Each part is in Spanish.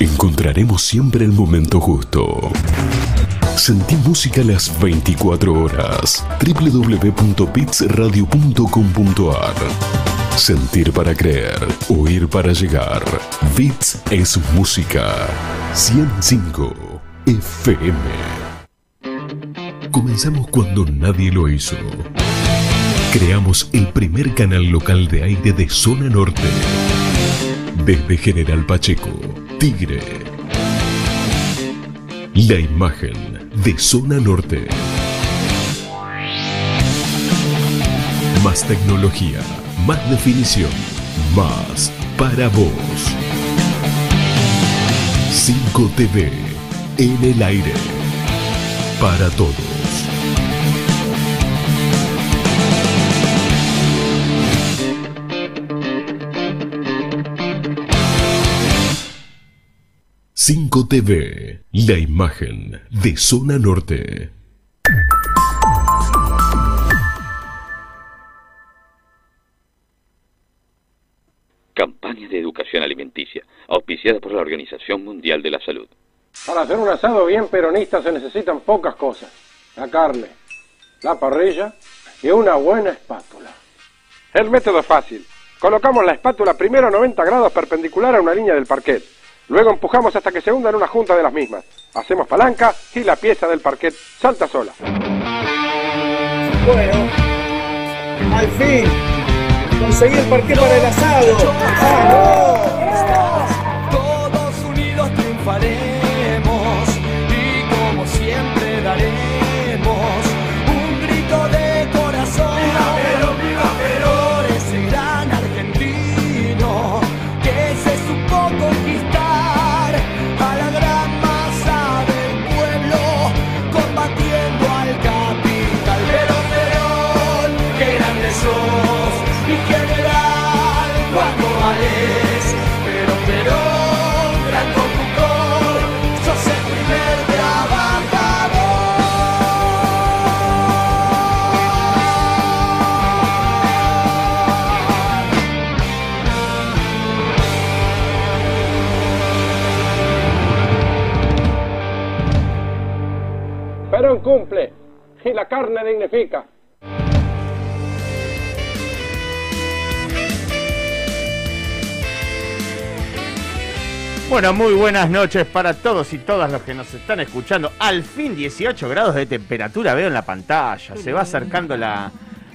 Encontraremos siempre el momento justo. Sentí música las 24 horas. www.bitsradio.com.ar Sentir para creer, oír para llegar. Bits es música. 105 FM. Comenzamos cuando nadie lo hizo. Creamos el primer canal local de aire de zona norte. Desde General Pacheco, Tigre. La imagen de zona norte. Más tecnología, más definición, más para vos. 5 TV en el aire. Para todos. Cinco TV, la imagen de Zona Norte. Campaña de educación alimenticia, auspiciada por la Organización Mundial de la Salud. Para hacer un asado bien peronista se necesitan pocas cosas. La carne, la parrilla y una buena espátula. El método es fácil. Colocamos la espátula primero a 90 grados perpendicular a una línea del parquet. Luego empujamos hasta que se hunda en una junta de las mismas. Hacemos palanca y la pieza del parquet salta sola. Bueno, al fin, conseguí el parquet para el asado. ¡Vamos! Todos unidos triunfaremos la carne dignifica. Bueno, muy buenas noches para todos y todas los que nos están escuchando. Al fin 18 grados de temperatura veo en la pantalla. Se va acercando la,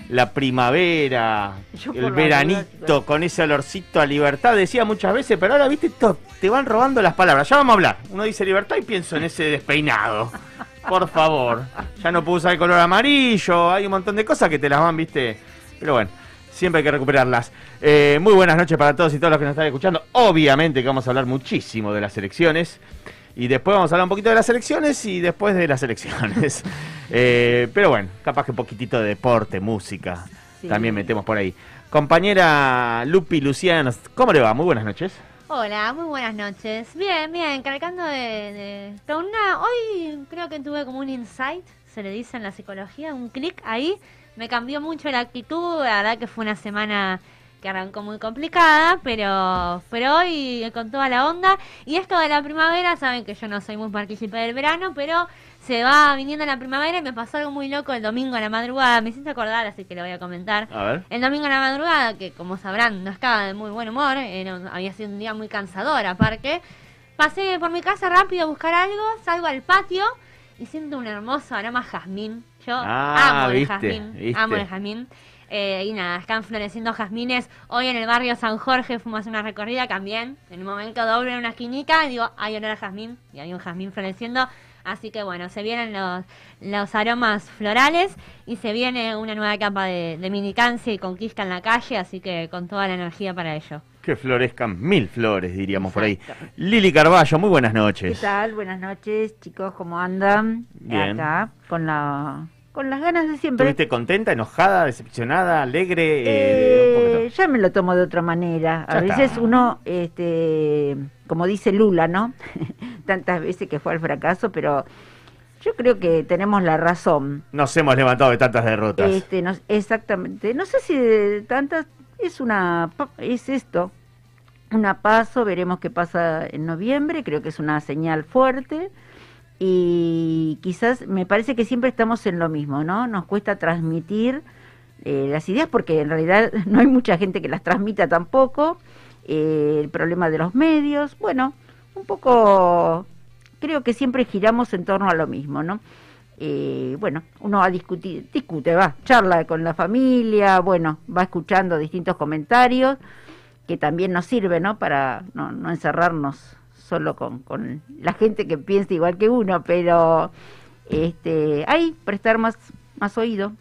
la primavera, Yo el veranito con ese olorcito a libertad. Decía muchas veces, pero ahora, viste, te van robando las palabras. Ya vamos a hablar. Uno dice libertad y pienso en ese despeinado. Por favor. Ya no puedo usar el color amarillo. Hay un montón de cosas que te las van, viste. Pero bueno. Siempre hay que recuperarlas. Eh, muy buenas noches para todos y todas los que nos están escuchando. Obviamente que vamos a hablar muchísimo de las elecciones. Y después vamos a hablar un poquito de las elecciones y después de las elecciones. Eh, pero bueno, capaz que un poquitito de deporte, música. Sí. También metemos por ahí. Compañera Lupi Luciano, ¿cómo le va? Muy buenas noches. Hola, muy buenas noches. Bien, bien, cargando de, de- una... Hoy creo que tuve como un insight, se le dice en la psicología, un clic ahí. Me cambió mucho la actitud, la verdad que fue una semana que arrancó muy complicada, pero, pero hoy con toda la onda. Y esto de la primavera, saben que yo no soy muy partícipe del verano, pero se va viniendo la primavera y me pasó algo muy loco el domingo a la madrugada. Me hiciste acordar, así que lo voy a comentar. A ver. El domingo a la madrugada, que como sabrán, no estaba de muy buen humor, era un- había sido un día muy cansador aparte. Pasé por mi casa rápido a buscar algo, salgo al patio y siento un hermoso aroma a jazmín. Yo Ah, amo el jazmín, viste. amo el jazmín. Eh, y nada, están floreciendo jazmines. Hoy en el barrio San Jorge fuimos una recorrida también. En un momento doble en una esquinita y digo, hay olor a jazmín. Y hay un jazmín floreciendo. Así que bueno, se vienen los, los aromas florales y se viene una nueva etapa de, de militancia y conquista en la calle. Así que con toda la energía para ello. Que florezcan mil flores, diríamos por ahí. Lili Carballo, muy buenas ¿Qué noches. tal? Buenas noches, chicos, ¿cómo andan? Bien. Acá, con la con las ganas de siempre. ¿Estuviste contenta, enojada, decepcionada, alegre? Eh, Eh, ya me lo tomo de otra manera. A Ya veces está. uno, este, como dice Lula, ¿no? Tantas veces que fue al fracaso, pero yo creo que tenemos la razón. Nos hemos levantado de tantas derrotas. Este, no- exactamente. No sé si de tantas es una es esto. Una paso, veremos qué pasa en noviembre, creo que es una señal fuerte y quizás me parece que siempre estamos en lo mismo, ¿no? Nos cuesta transmitir eh, las ideas porque en realidad no hay mucha gente que las transmita tampoco. Eh, el problema de los medios, bueno, un poco creo que siempre giramos en torno a lo mismo, ¿no? Eh, bueno, uno va a discutir, discute, va, charla con la familia, bueno, va escuchando distintos comentarios que también nos sirve, ¿no? Para no, no encerrarnos solo con, con la gente que piensa igual que uno, pero este, ahí prestar más, más oído.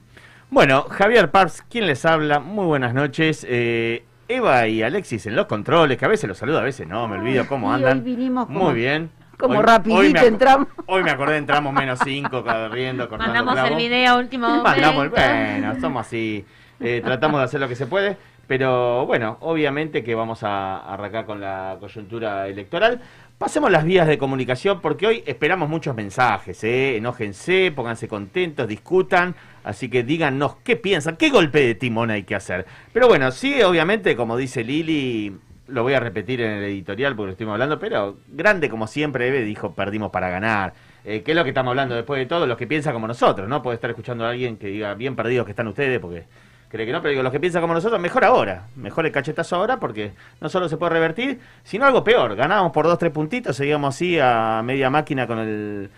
Bueno, Javier Parps, ¿quién les habla? Muy buenas noches. Eh, Eva y Alexis en los controles, que a veces los saludo, a veces no, me olvido cómo Y andan. hoy vinimos como- Muy bien. como Hoy- rapidito hoy entramos. Hoy me acordé, entramos menos cinco, corriendo, cortando Mandamos el clavo. video a último. Mandamos el- bueno, somos así. Eh, tratamos de hacer lo que se puede. Pero bueno, obviamente que vamos a arrancar con la coyuntura electoral. Pasemos las vías de comunicación porque hoy esperamos muchos mensajes. ¿eh? Enójense, pónganse contentos, discutan. Así que díganos qué piensan, qué golpe de timón hay que hacer. Pero bueno, sí, obviamente, como dice Lili, lo voy a repetir en el editorial porque lo estuvimos hablando, pero grande como siempre, Eve dijo, perdimos para ganar. Eh, ¿Qué es lo que estamos hablando después de todo? Los que piensan como nosotros, ¿no? Puede estar escuchando a alguien que diga, bien perdidos que están ustedes, porque cree que no, pero los que piensan como nosotros, mejor ahora. Mejor el cachetazo ahora, porque no solo se puede revertir, sino algo peor. Ganábamos por dos, tres puntitos, seguíamos así a media máquina con el...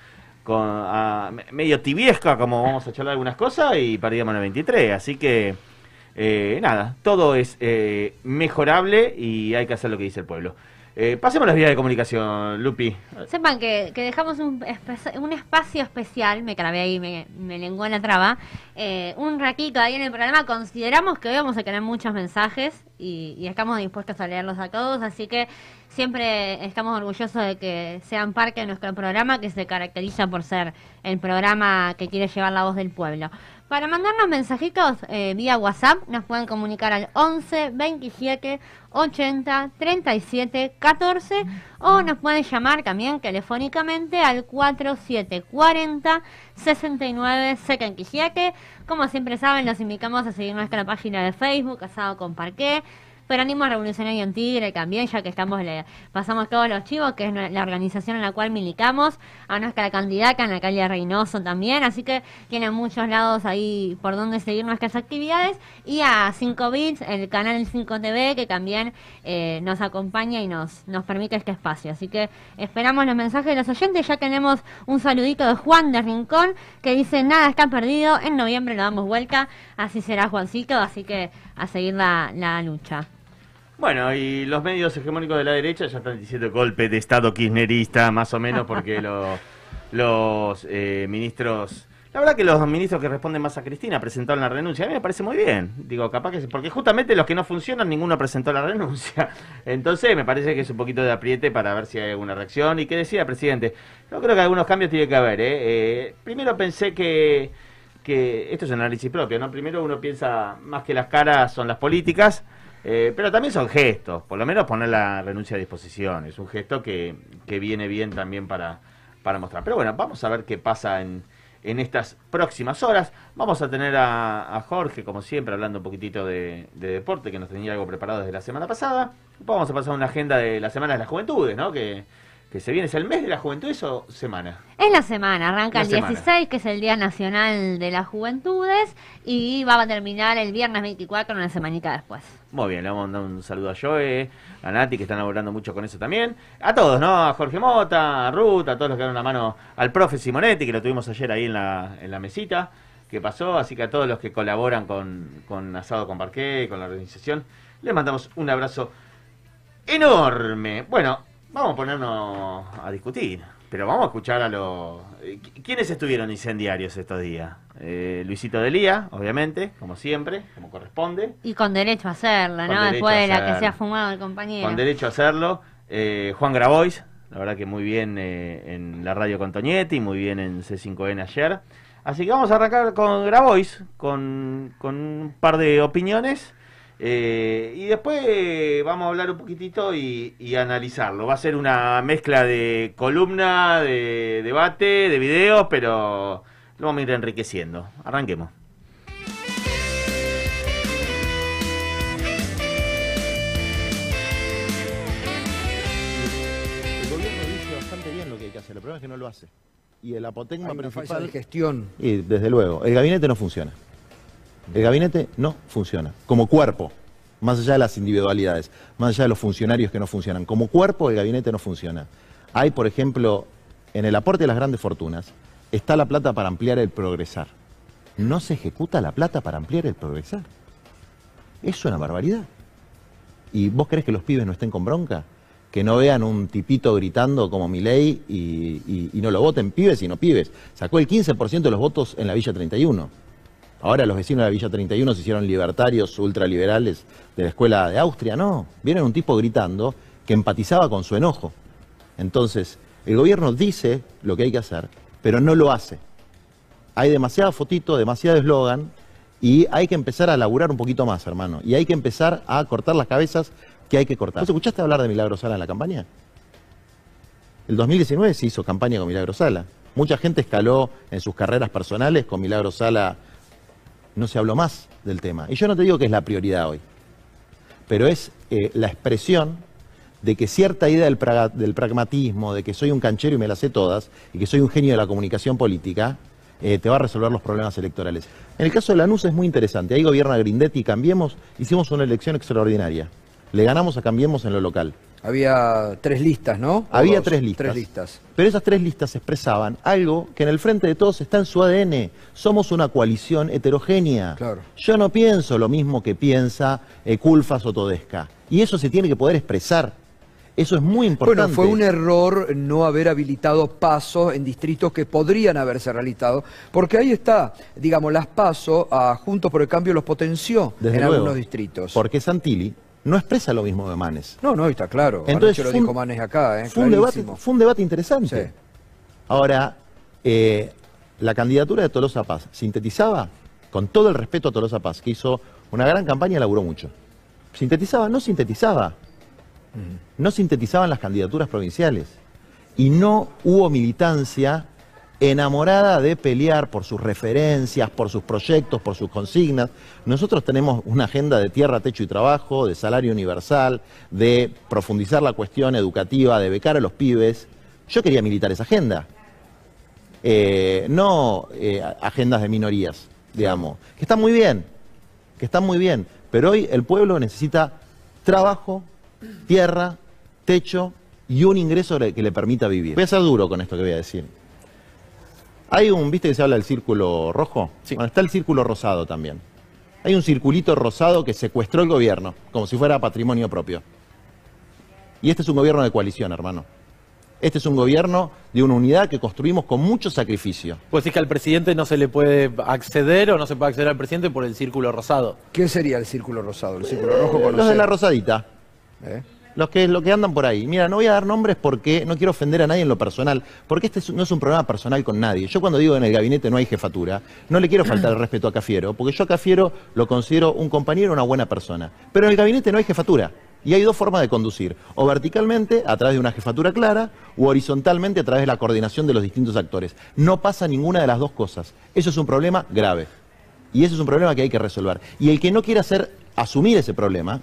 Con, a me- medio tibiesca, como vamos a charlar algunas cosas, y perdíamos en el 23. Así que, eh, nada, todo es eh, mejorable y hay que hacer lo que dice el pueblo. Eh, pasemos las vías de comunicación, Lupi. Sepan que, que dejamos un, espacio especial, me trabé ahí, me, me lenguó la traba, eh, un ratito ahí en el programa. Consideramos que hoy vamos a tener muchos mensajes y, y estamos dispuestos a leerlos a todos, así que siempre estamos orgullosos de que sean parte de nuestro programa, que se caracteriza por ser el programa que quiere llevar la voz del pueblo. Para mandarnos mensajitos eh, vía WhatsApp nos pueden comunicar al 11 27 80 37 14 o nos pueden llamar también telefónicamente al 4740 69 77. Como siempre saben, los invitamos a seguir nuestra página de Facebook, Casado con Parqué. Peronismo Revolucionario en Tigre también, ya que estamos le pasamos todos los chivos, que es la organización en la cual militamos, a nuestra candidata Natalia Reynoso también, así que tienen muchos lados ahí por donde seguir nuestras actividades, y a 5 Bits, el canal 5 TV, que también eh, nos acompaña y nos, nos permite este espacio. Así que esperamos los mensajes de los oyentes, ya tenemos un saludito de Juan de Rincón, que dice, nada está perdido, en noviembre lo damos vuelta, así será Juancito, así que a seguir la, la lucha. Bueno, y los medios hegemónicos de la derecha ya están diciendo golpe de Estado kirchnerista, más o menos, porque lo- los eh, ministros... La verdad que los ministros que responden más a Cristina presentaron la renuncia. A mí me parece muy bien. Digo, capaz que... Porque justamente los que no funcionan, ninguno presentó la renuncia. Entonces, me parece que es un poquito de apriete para ver si hay alguna reacción. ¿Y qué decía, presidente? Yo creo que algunos cambios tiene que haber. ¿eh? Eh, primero pensé que... que esto es un análisis propio, ¿no? Primero uno piensa más que las caras son las políticas. Eh, pero también son gestos, por lo menos poner la renuncia a disposición, es un gesto que, que viene bien también para, para mostrar. Pero bueno, vamos a ver qué pasa en, en estas próximas horas. Vamos a tener a, a Jorge, como siempre, hablando un poquitito de, de deporte, que nos tenía algo preparado desde la semana pasada. Vamos a pasar una agenda de la Semana de las Juventudes, ¿no? Que, que se viene, ¿es el mes de la juventud o semana? Es la semana, arranca La el semana. 16, que es el Día Nacional de las Juventudes, y va a terminar el viernes 24, una semanita después. Muy bien, le vamos a mandar un saludo a Joe, a Nati, que están laborando mucho con eso también. A todos, ¿no? A Jorge Mota, a Ruth, a todos los que dan una mano, al profe Simonetti, que lo tuvimos ayer ahí en la, en la mesita, que pasó. Así que a todos los que colaboran con, con Asado con Parqué, con la organización, les mandamos un abrazo enorme. Bueno, vamos a ponernos a discutir. Pero vamos a escuchar a los... eh, ¿qui- ¿Quiénes estuvieron incendiarios estos días? Eh, Luisito Delía, obviamente, como siempre, como corresponde. Y con derecho a hacerlo, Con ¿no? Después de la que se ha fumado el compañero. Con derecho a hacerlo. Eh, Juan Grabois, la verdad que muy bien eh, en la radio con Toñetti, muy bien en C5N ayer. Así que vamos a arrancar con Grabois, con, con un par de opiniones. Eh, y después vamos a hablar un poquitito y, y analizarlo. Va a ser una mezcla de columna, de debate, de videos, pero lo vamos a ir enriqueciendo. Arranquemos. El gobierno dice bastante bien lo que hay que hacer, el problema es que no lo hace. Y el apotegma principal... de gestión. Y desde luego, el gabinete no funciona. El gabinete no funciona. Como cuerpo, más allá de las individualidades, más allá de los funcionarios que no funcionan, como cuerpo el gabinete no funciona. Hay, por ejemplo, en el aporte de las grandes fortunas, está la plata para ampliar el progresar. No se ejecuta la plata para ampliar el progresar. Es una barbaridad. ¿Y vos crees que los pibes no estén con bronca? Que no vean un tipito gritando como Milei y, y, y no lo voten pibes y no pibes. Sacó el 15% de los votos en la Villa 31. Ahora los vecinos de la Villa 31 se hicieron libertarios, ultraliberales de la escuela de Austria. No, vieron un tipo gritando que empatizaba con su enojo. Entonces, el gobierno dice lo que hay que hacer, pero no lo hace. Hay demasiada fotito, demasiado eslogan y hay que empezar a laburar un poquito más, hermano. Y hay que empezar a cortar las cabezas que hay que cortar. ¿Vos escuchaste hablar de Milagro Sala en la campaña? El 2019 se hizo campaña con Milagro Sala. Mucha gente escaló en sus carreras personales con Milagro Sala. No se habló más del tema. Y yo no te digo que es la prioridad hoy, pero es eh, la expresión de que cierta idea del, pragmatismo, de que soy un canchero y me las sé todas, y que soy un genio de la comunicación política, eh, te va a resolver los problemas electorales. En el caso de Lanús es muy interesante. Ahí gobierna Grindetti y Cambiemos. Hicimos una elección extraordinaria. Le ganamos a Cambiemos en lo local. Había tres listas, ¿no? ¿O Había dos? tres listas. Tres listas. Pero esas tres listas expresaban algo que en el frente de todos está en su ADN. Somos una coalición heterogénea. Claro. Yo no pienso lo mismo que piensa eh, Culfas o Todesca. Y eso se tiene que poder expresar. Eso es muy importante. Bueno, fue un error no haber habilitado pasos en distritos que podrían haberse realizado, porque ahí está, digamos, las pasos a Juntos por el Cambio los potenció Desde en luego, algunos distritos. Porque Santilli no expresa lo mismo de Manes. No, no, está claro. Entonces, lo fue un- dijo Manes acá, ¿eh? fue, un debate, clarísimo. fue un debate interesante. Sí. Ahora, eh, la candidatura de Tolosa Paz sintetizaba, con todo el respeto a Tolosa Paz, que hizo una gran campaña y laburó mucho. Sintetizaba, no sintetizaba. No sintetizaban las candidaturas provinciales. Y no hubo militancia enamorada de pelear por sus referencias, por sus proyectos, por sus consignas. Nosotros tenemos una agenda de tierra, techo y trabajo, de salario universal, de profundizar la cuestión educativa, de becar a los pibes. Yo quería militar esa agenda. Eh, no eh, agendas de minorías, digamos, que están muy bien, que están muy bien, pero hoy el pueblo necesita trabajo, tierra, techo y un ingreso que le permita vivir. Voy a ser duro con esto que voy a decir. Hay un, ¿viste que se habla del círculo rojo? Bueno, está el círculo rosado también. Hay un circulito rosado que secuestró el gobierno, como si fuera patrimonio propio. Y este es un gobierno de coalición, hermano. Este es un gobierno de una unidad que construimos con mucho sacrificio. Pues es que al presidente no se le puede acceder o no se puede acceder al presidente por el círculo rosado. ¿Qué sería el círculo rosado? El círculo rojo con Los de la rosadita. ¿Eh? Los que, los que andan por ahí. Mira, no voy a dar nombres porque no quiero ofender a nadie en lo personal, porque este es- no es un problema personal con nadie. Yo cuando digo en el gabinete no hay jefatura, no le quiero faltar el respeto a Cafiero, porque yo a Cafiero lo considero un compañero, una buena persona. Pero en el gabinete no hay jefatura. Y hay dos formas de conducir, o verticalmente, a través de una jefatura clara, o horizontalmente, a través de la coordinación de los distintos actores. No pasa ninguna de las dos cosas. Eso es un problema grave. Y eso es un problema que hay que resolver. Y el que no quiera hacer, asumir ese problema,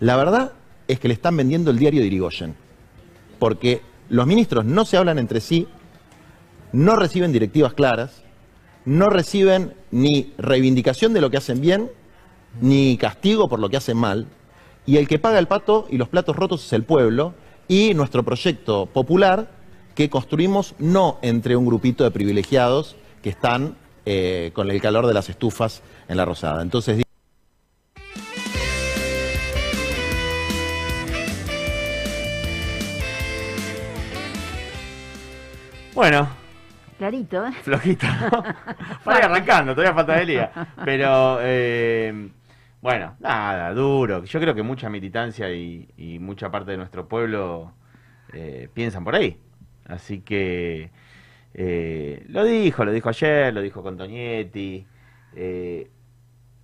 la verdad es que le están vendiendo el diario de Irigoyen. Porque los ministros no se hablan entre sí, no reciben directivas claras, no reciben ni reivindicación de lo que hacen bien, ni castigo por lo que hacen mal. Y el que paga el pato y los platos rotos es el pueblo y nuestro proyecto popular que construimos no entre un grupito de privilegiados que están eh, con el calor de las estufas en la rosada. Entonces, Bueno, Clarito, ¿eh? flojito. ¿no? Para ir arrancando, todavía falta de día. Pero, eh, bueno, nada, duro. Yo creo que mucha militancia y, y mucha parte de nuestro pueblo eh, piensan por ahí. Así que eh, lo dijo, lo dijo ayer, lo dijo con Toñetti. Eh,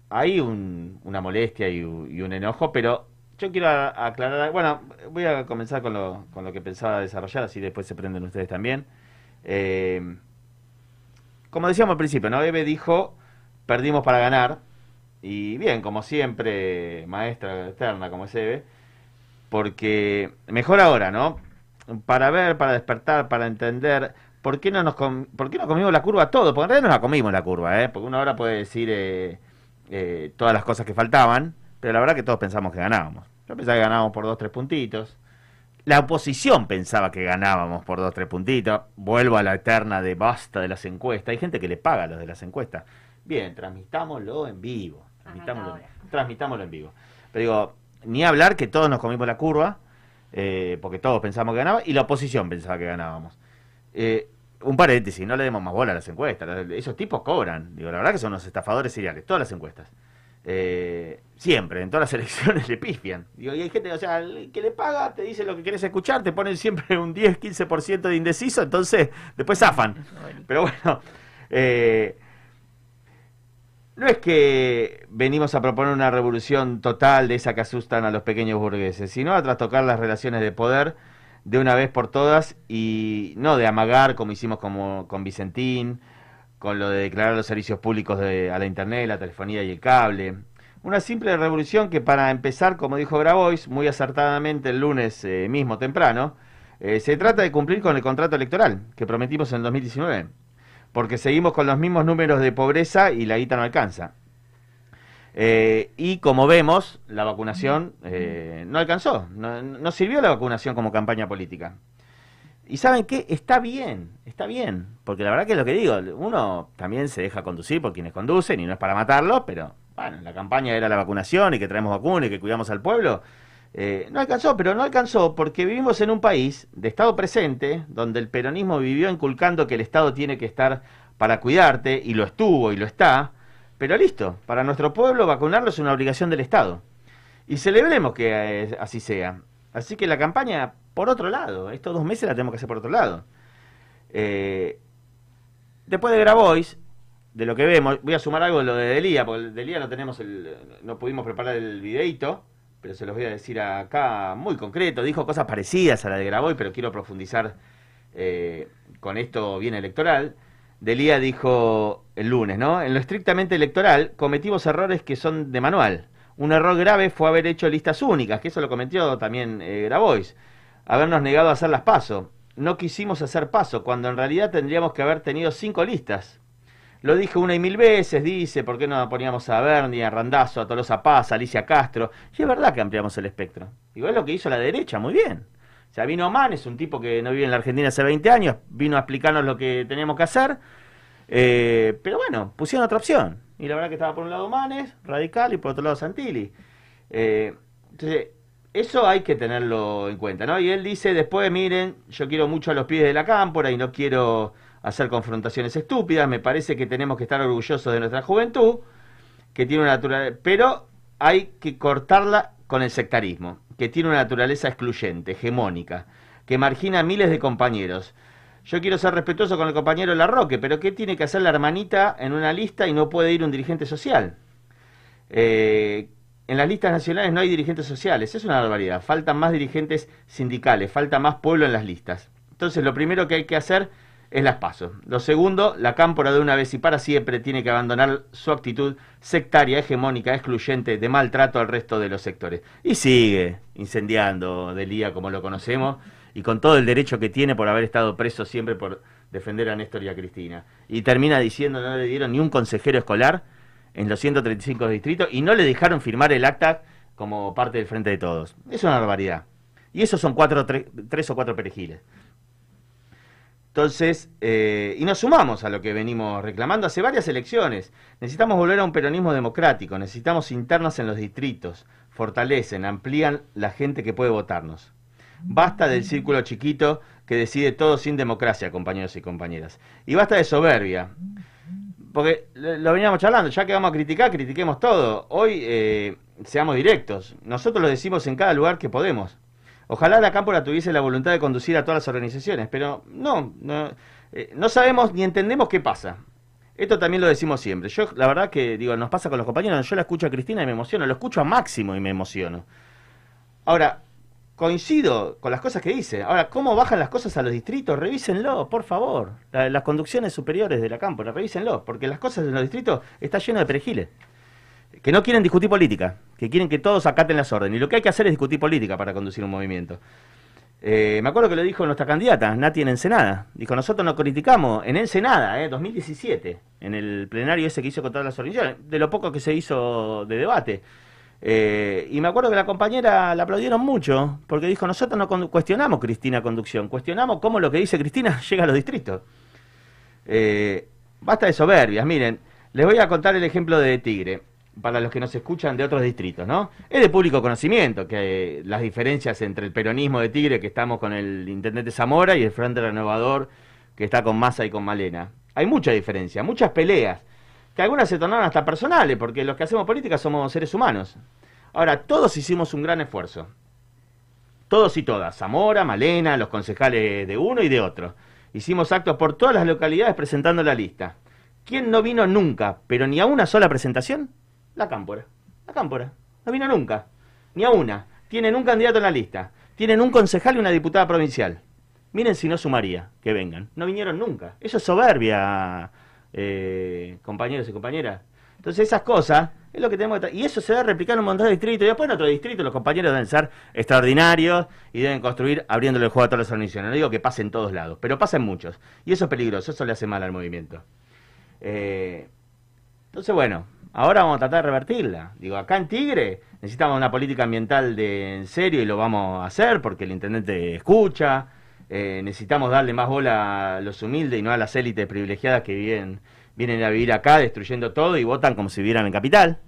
hay un- una molestia y, y un enojo, pero yo quiero aclarar. Bueno, voy a comenzar con lo, con lo que pensaba desarrollar, así después se prenden ustedes también. Eh, como decíamos al principio, ¿no? Eve dijo, perdimos para ganar. Y bien, como siempre, maestra eterna como es Eve, porque mejor ahora, ¿no? Para ver, para despertar, para entender, ¿por qué no nos com- por qué no comimos la curva todo? Porque en realidad no la comimos la curva, ¿eh? Porque uno ahora puede decir eh, eh, todas las cosas que faltaban, pero la verdad que todos pensamos que ganábamos. Yo pensaba que ganábamos por dos, tres puntitos. La oposición pensaba que ganábamos por dos, tres puntitos. Vuelvo a la eterna de basta de las encuestas. Hay gente que le paga a los de las encuestas. Bien, transmitámoslo en vivo. Transmitámoslo, transmitámoslo en vivo. Pero digo, ni hablar que todos nos comimos la curva, eh, porque todos pensamos que ganábamos, y la oposición pensaba que ganábamos. Eh, un paréntesis, no le demos más bola a las encuestas. Esos tipos cobran. Digo, la verdad que son unos estafadores seriales, todas las encuestas. Eh, siempre, en todas las elecciones le pifian. Digo, y hay gente, o sea, el que le paga te dice lo que quieres escuchar, te ponen siempre un 10, 15% de indeciso, entonces después zafan. Pero bueno, eh, no es que venimos a proponer una revolución total de esa que asustan a los pequeños burgueses, sino a trastocar las relaciones de poder de una vez por todas y no de amagar como hicimos como, con Vicentín, con lo de declarar los servicios públicos de- a la internet, la telefonía y el cable. Una simple revolución que para empezar, como dijo Grabois, muy acertadamente el lunes eh, mismo temprano, eh, se trata de cumplir con el contrato electoral que prometimos en 2019, porque seguimos con los mismos números de pobreza y la guita no alcanza. Eh, y como vemos, la vacunación eh, no alcanzó, no, no sirvió la vacunación como campaña política. Y saben qué, está bien, está bien, porque la verdad que es lo que digo, uno también se deja conducir por quienes conducen y no es para matarlos, pero bueno, la campaña era la vacunación y que traemos vacunas y que cuidamos al pueblo. Eh, no alcanzó, pero no alcanzó porque vivimos en un país de Estado presente, donde el peronismo vivió inculcando que el Estado tiene que estar para cuidarte, y lo estuvo y lo está, pero listo, para nuestro pueblo vacunarlo es una obligación del Estado. Y celebremos que eh, así sea. Así que la campaña, por otro lado, estos dos meses la tenemos que hacer por otro lado. Eh, después de Grabois, de lo que vemos, voy a sumar algo de lo de Delía, porque el Delía no tenemos el, no pudimos preparar el videito, pero se los voy a decir acá muy concreto. Dijo cosas parecidas a la de Grabois, pero quiero profundizar eh, con esto bien electoral. Delía dijo el lunes, ¿no? En lo estrictamente electoral cometimos errores que son de manual. Un error grave fue haber hecho listas únicas, que eso lo cometió también eh, Grabois. Habernos negado a hacer las paso. No quisimos hacer paso, cuando en realidad tendríamos que haber tenido cinco listas. Lo dije una y mil veces, dice, ¿por qué no poníamos a Bernie, a Randazo, a Tolosa Paz, a Alicia Castro? Y es verdad que ampliamos el espectro. Igual es lo que hizo la derecha, muy bien. O sea, vino Man, es un tipo que no vive en la Argentina hace 20 años, vino a explicarnos lo que teníamos que hacer. Eh, pero bueno, pusieron otra opción. Y la verdad que estaba por un lado Manes, radical, y por otro lado Santilli. Eh, entonces, eso hay que tenerlo en cuenta, ¿no? Y él dice después, miren, yo quiero mucho a los pies de la cámpora y no quiero hacer confrontaciones estúpidas, me parece que tenemos que estar orgullosos de nuestra juventud, que tiene una naturaleza, pero hay que cortarla con el sectarismo, que tiene una naturaleza excluyente, hegemónica, que margina a miles de compañeros. Yo quiero ser respetuoso con el compañero Larroque, pero ¿qué tiene que hacer la hermanita en una lista y no puede ir un dirigente social? Eh, en las listas nacionales no hay dirigentes sociales, es una barbaridad. Faltan más dirigentes sindicales, falta más pueblo en las listas. Entonces, lo primero que hay que hacer es las pasos. Lo segundo, la cámpora de una vez y para siempre tiene que abandonar su actitud sectaria, hegemónica, excluyente, de maltrato al resto de los sectores. Y sigue incendiando Delía como lo conocemos y con todo el derecho que tiene por haber estado preso siempre por defender a Néstor y a Cristina. Y termina diciendo no le dieron ni un consejero escolar en los 135 distritos y no le dejaron firmar el acta como parte del Frente de Todos. Es una barbaridad. Y esos son cuatro, tre- tres o cuatro perejiles. Entonces, eh, y nos sumamos a lo que venimos reclamando hace varias elecciones. Necesitamos volver a un peronismo democrático, necesitamos internas en los distritos, fortalecen, amplían la gente que puede votarnos. Basta del círculo chiquito que decide todo sin democracia, compañeros y compañeras. Y basta de soberbia. Porque lo veníamos charlando, ya que vamos a criticar, critiquemos todo. Hoy eh, seamos directos. Nosotros lo decimos en cada lugar que podemos. Ojalá la Cámpora tuviese la voluntad de conducir a todas las organizaciones, pero no, no, eh, no sabemos ni entendemos qué pasa. Esto también lo decimos siempre. Yo, la verdad que, digo, nos pasa con los compañeros, yo la escucho a Cristina y me emociono, lo escucho a Máximo y me emociono. Ahora, coincido con las cosas que dice. Ahora, ¿cómo bajan las cosas a los distritos? Revísenlo, por favor. La- las conducciones superiores de la Cámpora, revísenlo, porque las cosas en los distritos está lleno de perejiles. Que no quieren discutir política, que quieren que todos acaten las órdenes. Y lo que hay que hacer es discutir política para conducir un movimiento. Eh, me acuerdo que lo dijo nuestra candidata, Nati en Ensenada. Dijo, nosotros no criticamos en Ensenada, eh, 2017, en el plenario ese que hizo con todas las organizaciones, de lo poco que se hizo de debate. Eh, y me acuerdo que la compañera la aplaudieron mucho, porque dijo, nosotros no cuestionamos Cristina Conducción, cuestionamos cómo lo que dice Cristina llega a los distritos. Eh, basta de soberbias, miren, les voy a contar el ejemplo de Tigre, para los que nos escuchan de otros distritos, ¿no? Es de público conocimiento que eh, las diferencias entre el peronismo de Tigre, que estamos con el intendente Zamora, y el Frente Renovador, que está con Massa y con Malena. Hay mucha diferencia, muchas peleas, que algunas se tornaron hasta personales, porque los que hacemos política somos seres humanos. Ahora, todos hicimos un gran esfuerzo. Todos y todas, Zamora, Malena, los concejales de uno y de otro. Hicimos actos por todas las localidades presentando la lista. ¿Quién no vino nunca, pero ni a una sola presentación? La Cámpora. La Cámpora. No vino nunca. Ni a una. Tienen un candidato en la lista. Tienen un concejal y una diputada provincial. Miren si no sumaría que vengan. No vinieron nunca. Eso es soberbia, eh, compañeros y compañeras. Entonces esas cosas es lo que tenemos que... Y eso se debe replicar en un montón de distritos. Y después en otros distritos los compañeros deben ser extraordinarios y deben construir abriéndole el juego a todas las organizaciones. No digo que pase en todos lados, pero pasa en muchos. Y eso es peligroso, eso le hace mal al movimiento. Eh, entonces, bueno, ahora vamos a tratar de revertirla. Digo, acá en Tigre necesitamos una política ambiental de en serio y lo vamos a hacer porque el intendente escucha. Eh, necesitamos darle más bola a los humildes y no a las élites privilegiadas que viven, vienen a vivir acá destruyendo todo y votan como si vivieran en capital.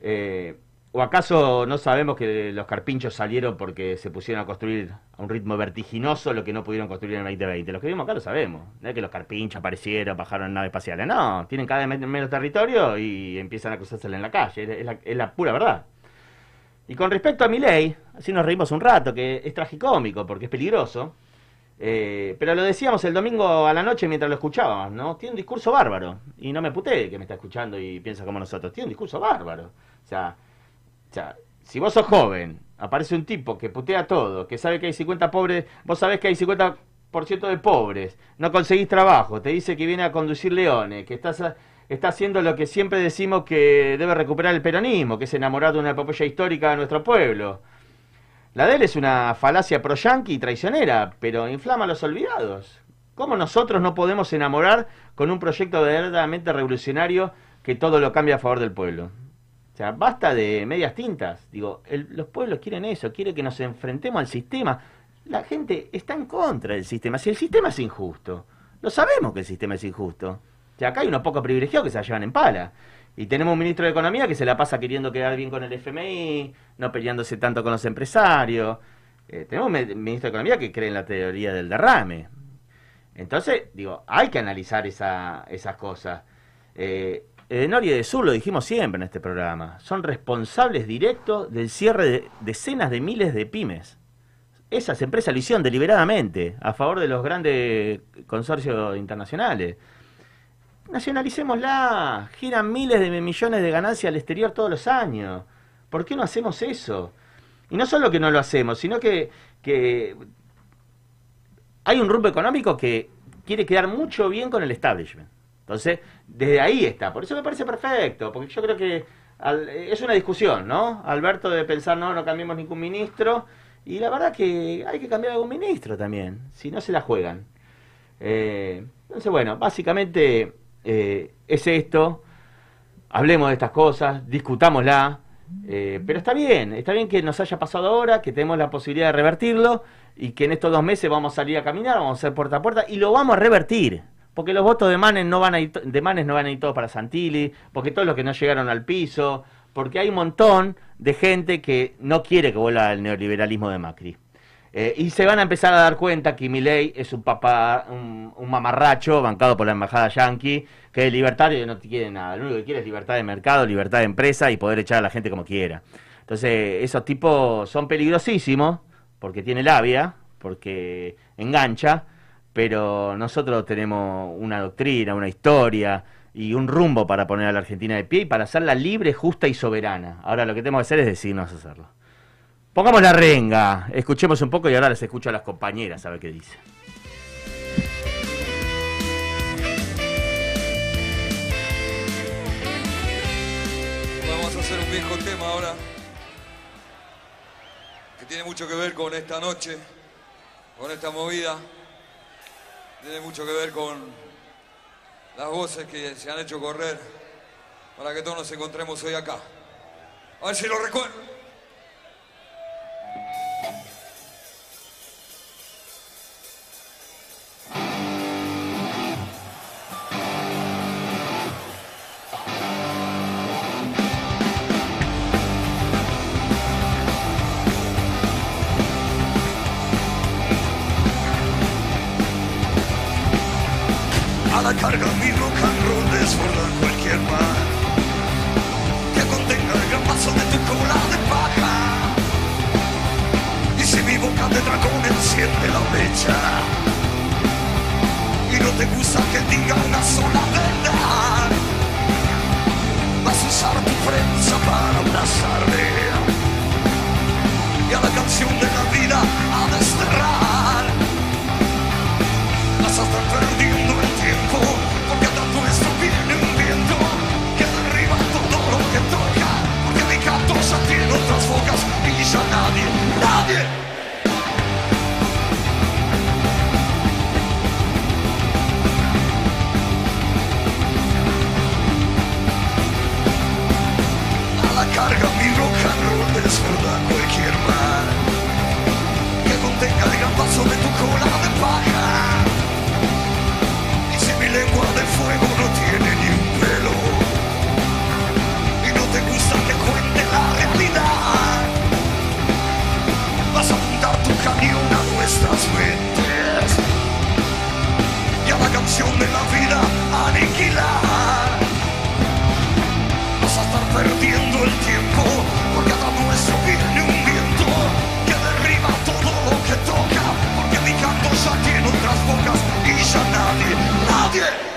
Eh, ¿O acaso no sabemos que los carpinchos salieron porque se pusieron a construir a un ritmo vertiginoso lo que no pudieron construir en el 2020? Los que vivimos acá lo sabemos. No es que los carpinchos aparecieron, bajaron en naves espaciales. No, tienen cada vez men- menos territorio y empiezan a cruzársela en la calle. Es la, es la pura verdad. Y con respecto a mi ley, así nos reímos un rato, que es tragicómico porque es peligroso. Eh, pero lo decíamos el domingo a la noche mientras lo escuchábamos, ¿no? Tiene un discurso bárbaro. Y no me puté que me está escuchando y piensa como nosotros. Tiene un discurso bárbaro. O sea, o sea, si vos sos joven, aparece un tipo que putea todo, que sabe que hay 50 pobres, vos sabés que hay 50% de pobres, no conseguís trabajo, te dice que viene a conducir leones, que estás a- está haciendo lo que siempre decimos que debe recuperar el peronismo, que es enamorar de una epopeya histórica de nuestro pueblo. La de él es una falacia pro-yanqui y traicionera, pero inflama a los olvidados. ¿Cómo nosotros no podemos enamorar con un proyecto verdaderamente revolucionario que todo lo cambia a favor del pueblo? O sea, basta de medias tintas. Digo, el- los pueblos quieren eso, quieren que nos enfrentemos al sistema. La gente está en contra del sistema. Si el sistema es injusto, lo sabemos que el sistema es injusto. O sea, acá hay unos pocos privilegiados que se la llevan en pala. Y tenemos un ministro de Economía que se la pasa queriendo quedar bien con el FMI, no peleándose tanto con los empresarios. Eh, tenemos un ministro de Economía que cree en la teoría del derrame. Entonces, digo, hay que analizar esa- esas cosas. Eh, y de Sur lo dijimos siempre en este programa. Son responsables directos del cierre de decenas de miles de pymes. Esas empresas lo hicieron deliberadamente a favor de los grandes consorcios internacionales. Nacionalicémosla. Giran miles de millones de ganancias al exterior todos los años. ¿Por qué no hacemos eso? Y no solo que no lo hacemos, sino que, que hay un rumbo económico que quiere quedar mucho bien con el establishment. Entonces, desde ahí está. Por eso me parece perfecto, porque yo creo que al- es una discusión, ¿no? Alberto de pensar, no, no cambiemos ningún ministro. Y la verdad que hay que cambiar algún ministro también, si no se la juegan. Eh, entonces, bueno, básicamente eh, es esto. Hablemos de estas cosas, discutámosla. eh, pero está bien, está bien que nos haya pasado ahora, que tenemos la posibilidad de revertirlo y que en estos dos meses vamos a salir a caminar, vamos a hacer puerta a puerta y lo vamos a revertir. Porque los votos de Manes no van a de Manes no van a ir todos para Santilli, porque todos los que no llegaron al piso, porque hay un montón de gente que no quiere que vuelva el neoliberalismo de Macri. Eh, y se van a empezar a dar cuenta que Milei es un papá, un, mamarracho bancado por la embajada yanqui, que es libertario y no quiere nada. Lo único que quiere es libertad de mercado, libertad de empresa y poder echar a la gente como quiera. Entonces, esos tipos son peligrosísimos porque tiene labia, porque engancha, pero nosotros tenemos una doctrina, una historia y un rumbo para poner a la Argentina de pie y para hacerla libre, justa y soberana. Ahora lo que tenemos que hacer es decirnos hacerlo. Pongamos la renga, escuchemos un poco y ahora les escucho a las compañeras a ver qué dicen. Vamos a hacer un viejo tema ahora que tiene mucho que ver con esta noche, con esta movida. Tiene mucho que ver con las voces que se han hecho correr para que todos nos encontremos hoy acá. A ver si lo recuerdo. Contenga el gran paso de tu cola nadie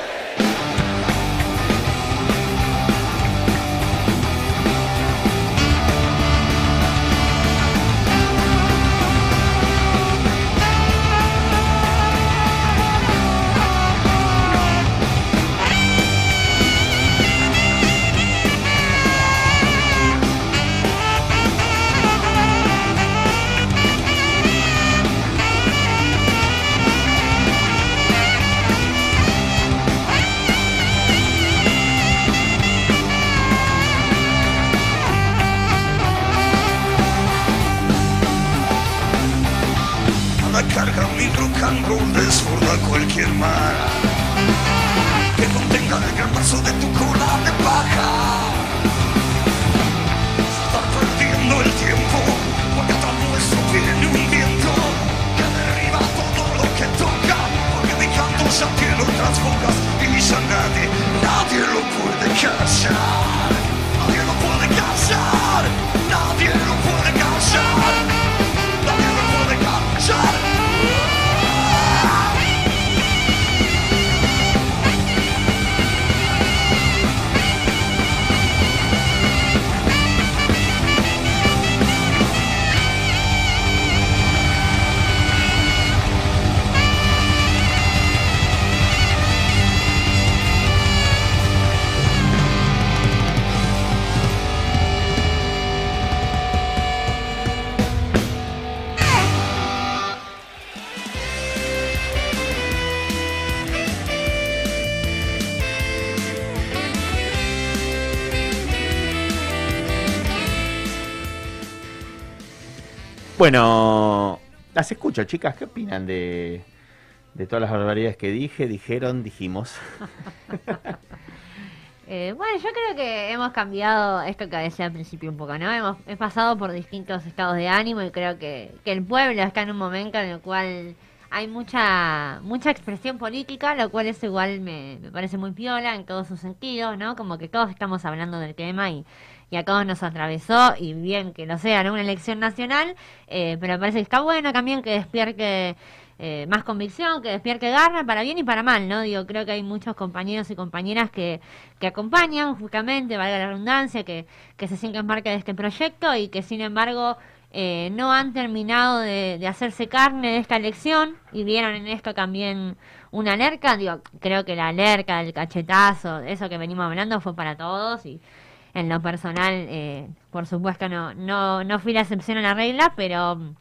cualquier mar Que contenga el gran paso de tu cola de paja. Estar perdiendo el tiempo Porque atrás nuestro viene un viento Que derriba todo lo que toca Porque mi canto ya tiene otras bocas Y ya nadie, nadie lo puede callar. Nadie lo puede callar Nadie lo Bueno, las escucho, chicas. ¿Qué opinan de, de todas las barbaridades que dije, dijeron, dijimos? Eh, bueno, yo creo que hemos cambiado esto que decía al principio un poco, ¿no? Hemos he pasado por distintos estados de ánimo y creo que, que el pueblo está en un momento en el cual hay mucha mucha expresión política, lo cual es igual me, me parece muy piola en todos sus sentidos, ¿no? Como que todos estamos hablando del tema y, y a todos nos atravesó, y bien que no sea ¿no? una elección nacional, eh, pero parece que está bueno también que despierte eh, más convicción, que despierte garra para bien y para mal, ¿no? Digo, creo que hay muchos compañeros y compañeras que, que acompañan justamente, valga la redundancia, que, que se sienten parte de este proyecto y que sin embargo eh, no han terminado de, de hacerse carne de esta elección y vieron en esto también una alerca, digo, creo que la alerca, el cachetazo, eso que venimos hablando fue para todos y en lo personal, eh, por supuesto no, no, no fui la excepción a la regla, pero mm,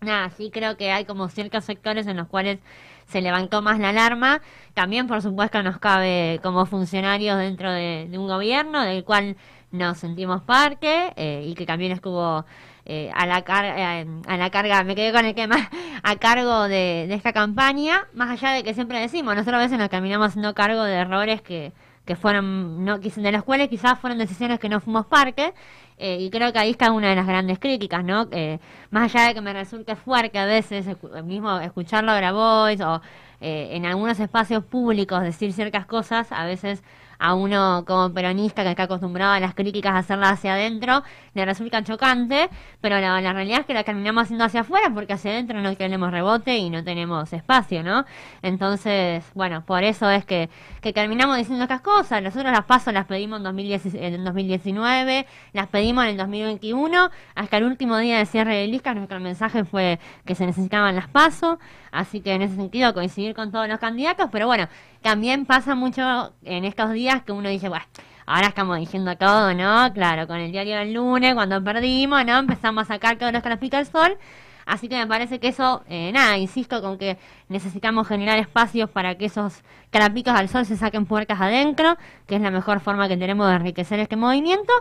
nada, sí creo que hay como ciertos sectores en los cuales se levantó más la alarma. También, por supuesto, nos cabe como funcionarios dentro de, un gobierno del cual nos sentimos parte eh, y que también estuvo eh, a, la car- eh, a la carga, me quedé con el más, a cargo de, de esta campaña, más allá de que siempre decimos, nosotros a veces nos terminamos haciendo cargo de errores que, que fueron, no, de los cuales quizás fueron decisiones que no fuimos parte, eh, y creo que ahí está una de las grandes críticas, ¿no? Eh, más allá de que me resulte fuerte a veces mismo escucharlo a Grabois o eh, en algunos espacios públicos decir ciertas cosas, a veces a uno como peronista que está acostumbrado a las críticas a hacerlas hacia adentro, le resulta chocante, pero la, realidad es que la terminamos haciendo hacia afuera porque hacia adentro no tenemos rebote y no tenemos espacio, ¿no? Entonces, bueno, por eso es que, que terminamos diciendo estas cosas. Nosotros las pasos las pedimos en, 2010 en 2019, las pedimos en el 2021, hasta el último día de cierre de listas nuestro mensaje fue que se necesitaban las pasos, así que en ese sentido coincidir con todos los candidatos, pero bueno, también pasa mucho en estos días que uno dice, bueno, ahora estamos diciendo todo, ¿no? Claro, con el diario del lunes, cuando perdimos, ¿no? Empezamos a sacar todos los que nos pica el sol. Así que me parece que eso, eh, nada, insisto con que necesitamos generar espacios para que esos carapicos al sol se saquen puertas adentro, que es la mejor forma que tenemos de enriquecer este movimiento.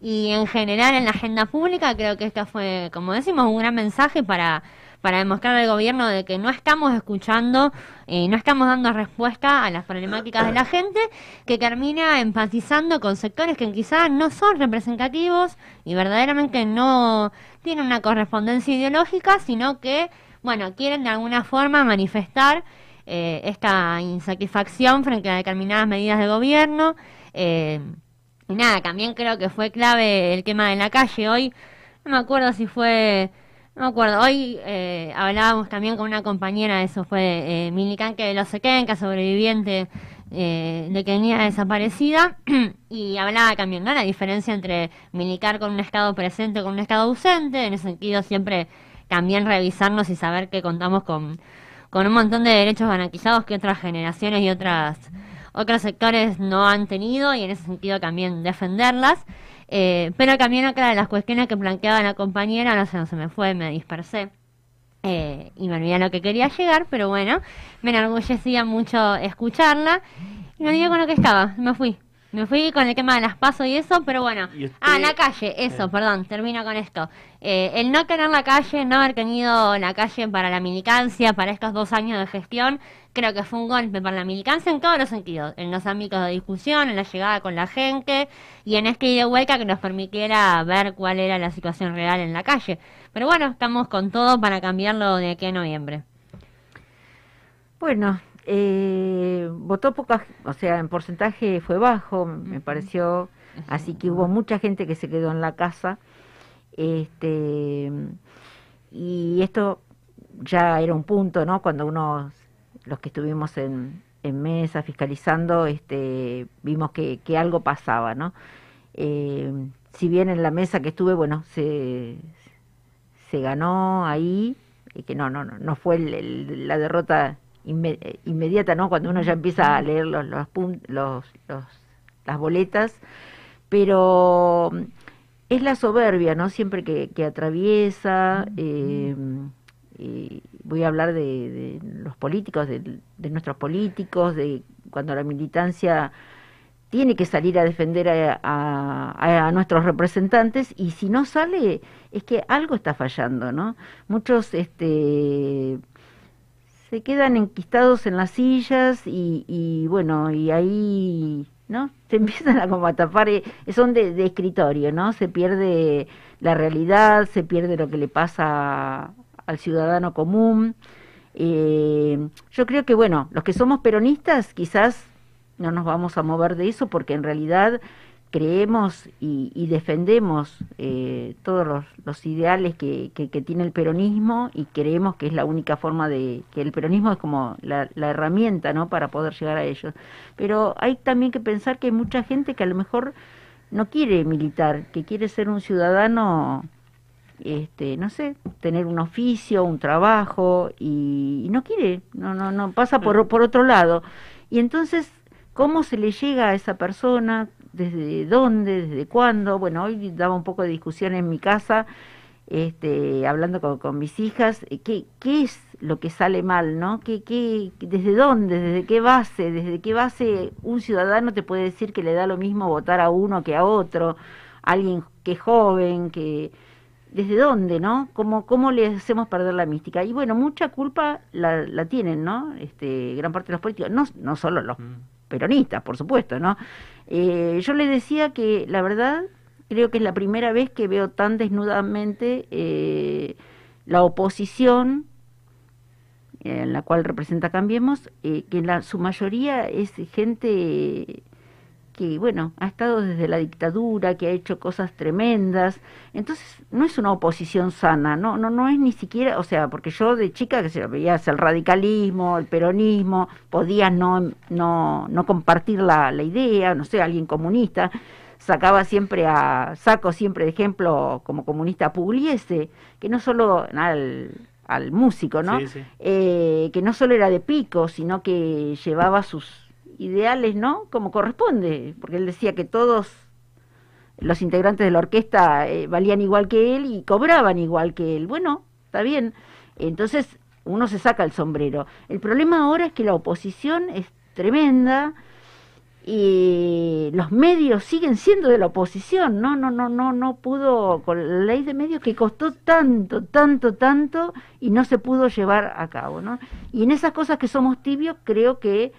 Y en general en la agenda pública creo que esto fue, como decimos, un gran mensaje para, para demostrar al gobierno de que no estamos escuchando, eh, no estamos dando respuesta a las problemáticas de la gente, que termina empatizando con sectores que quizás no son representativos y verdaderamente no tienen una correspondencia ideológica, sino que, bueno, quieren de alguna forma manifestar eh, esta insatisfacción frente a determinadas medidas de gobierno. eh, y nada, también creo que fue clave el tema de la calle hoy. No me acuerdo si fue. No me acuerdo. Hoy eh, hablábamos también con una compañera, eso fue eh, Milicanque de los Sequenca, sobreviviente eh, de Kenia desaparecida. y hablaba también, ¿no? La diferencia entre militar con un estado presente con un estado ausente. En ese sentido, siempre también revisarnos y saber que contamos con, con un montón de derechos garantizados que otras generaciones y otras otros sectores no han tenido y en ese sentido también defenderlas. Eh, pero también otra de las cuestiones que planteaba la compañera, no sé, no se me fue, me dispersé. Eh, y me olvidé lo que quería llegar, pero bueno, me enorgullecía mucho escucharla. Y me olvidé con lo que estaba, me fui. Me fui con el tema de las pasos y eso, pero bueno. Usted- Ah, la calle, eso, perdón, termino con esto. Eh, el no tener la calle, no haber tenido la calle para la militancia, para estos dos años de gestión, creo que fue un golpe para la militancia en todos los sentidos, en los ámbitos de discusión, en la llegada con la gente y en este ida vuelta que nos permitiera ver cuál era la situación real en la calle. Pero bueno, estamos con todo para cambiarlo de aquí a noviembre. Bueno, eh, votó poca, o sea, en porcentaje fue bajo, me pareció, así que hubo mucha gente que se quedó en la casa, este, y esto ya era un punto, ¿no? Cuando uno, los que estuvimos en, en mesa fiscalizando, este, vimos que, que algo pasaba, ¿no? Eh, si bien en la mesa que estuve, bueno, se, se ganó ahí, y que no, no, no, no fue el- el- la derrota inmediata, ¿no? Cuando uno ya empieza a leer los, los, los, los- las boletas, pero mm, es la soberbia, ¿no? Siempre que, que atraviesa, eh, voy a hablar de, de los políticos, de, de nuestros políticos, de cuando la militancia tiene que salir a defender a, a- a nuestros representantes y si no sale es que algo está fallando, ¿no? Muchos este, se quedan enquistados en las sillas y, y bueno, y ahí, ¿no? Se empiezan a como a tapar, eh, son de, de escritorio, ¿no? Se pierde la realidad, se pierde lo que le pasa al ciudadano común. Eh, yo creo que, bueno, los que somos peronistas quizás no nos vamos a mover de eso porque en realidad creemos y, y defendemos eh, todos los, los ideales que, que, que tiene el peronismo y creemos que es la única forma de que el peronismo es como la, la herramienta no para poder llegar a ellos. Pero hay también que pensar que hay mucha gente que a lo mejor no quiere militar que quiere ser un ciudadano este no sé tener un oficio un trabajo y, y no quiere no no no pasa por por otro lado. Y entonces cómo se le llega a esa persona desde dónde, desde cuándo. Bueno, hoy daba un poco de discusión en mi casa, este, hablando con, con mis hijas, eh, ¿qué, qué es lo que sale mal, ¿no? ¿Qué, qué, ¿Desde dónde, desde qué base, desde qué base un ciudadano te puede decir que le da lo mismo votar a uno que a otro, alguien que es joven, que... ¿Desde dónde, no? ¿Cómo, ¿Cómo le hacemos perder la mística? Y bueno, mucha culpa la, la tienen, ¿no? Este, gran parte de los políticos, no, no solo los peronistas, por supuesto, ¿no? Eh, yo le decía que la verdad creo que es la primera vez que veo tan desnudamente eh, la oposición en la cual representa Cambiemos, eh, que la, su mayoría es gente que, bueno, ha estado desde la dictadura, que ha hecho cosas tremendas. Entonces, no es una oposición sana, no, no, no es ni siquiera, o sea, porque yo de chica que se veías el radicalismo, el peronismo, podías no, no, no compartir la, la idea, no sé, alguien comunista, sacaba siempre a, saco siempre de ejemplo como comunista Pugliese, que no solo al, al músico, ¿no? Sí, sí. Eh, que no solo era de pico, sino que llevaba sus ideales, ¿no? Como corresponde, porque él decía que todos los integrantes de la orquesta eh, valían igual que él y cobraban igual que él. Bueno, está bien. Entonces uno se saca el sombrero. El problema ahora es que la oposición es tremenda y los medios siguen siendo de la oposición, no, no, no, no, no pudo con la ley de medios que costó tanto, tanto, tanto y no se pudo llevar a cabo, ¿no? Y en esas cosas que somos tibios creo que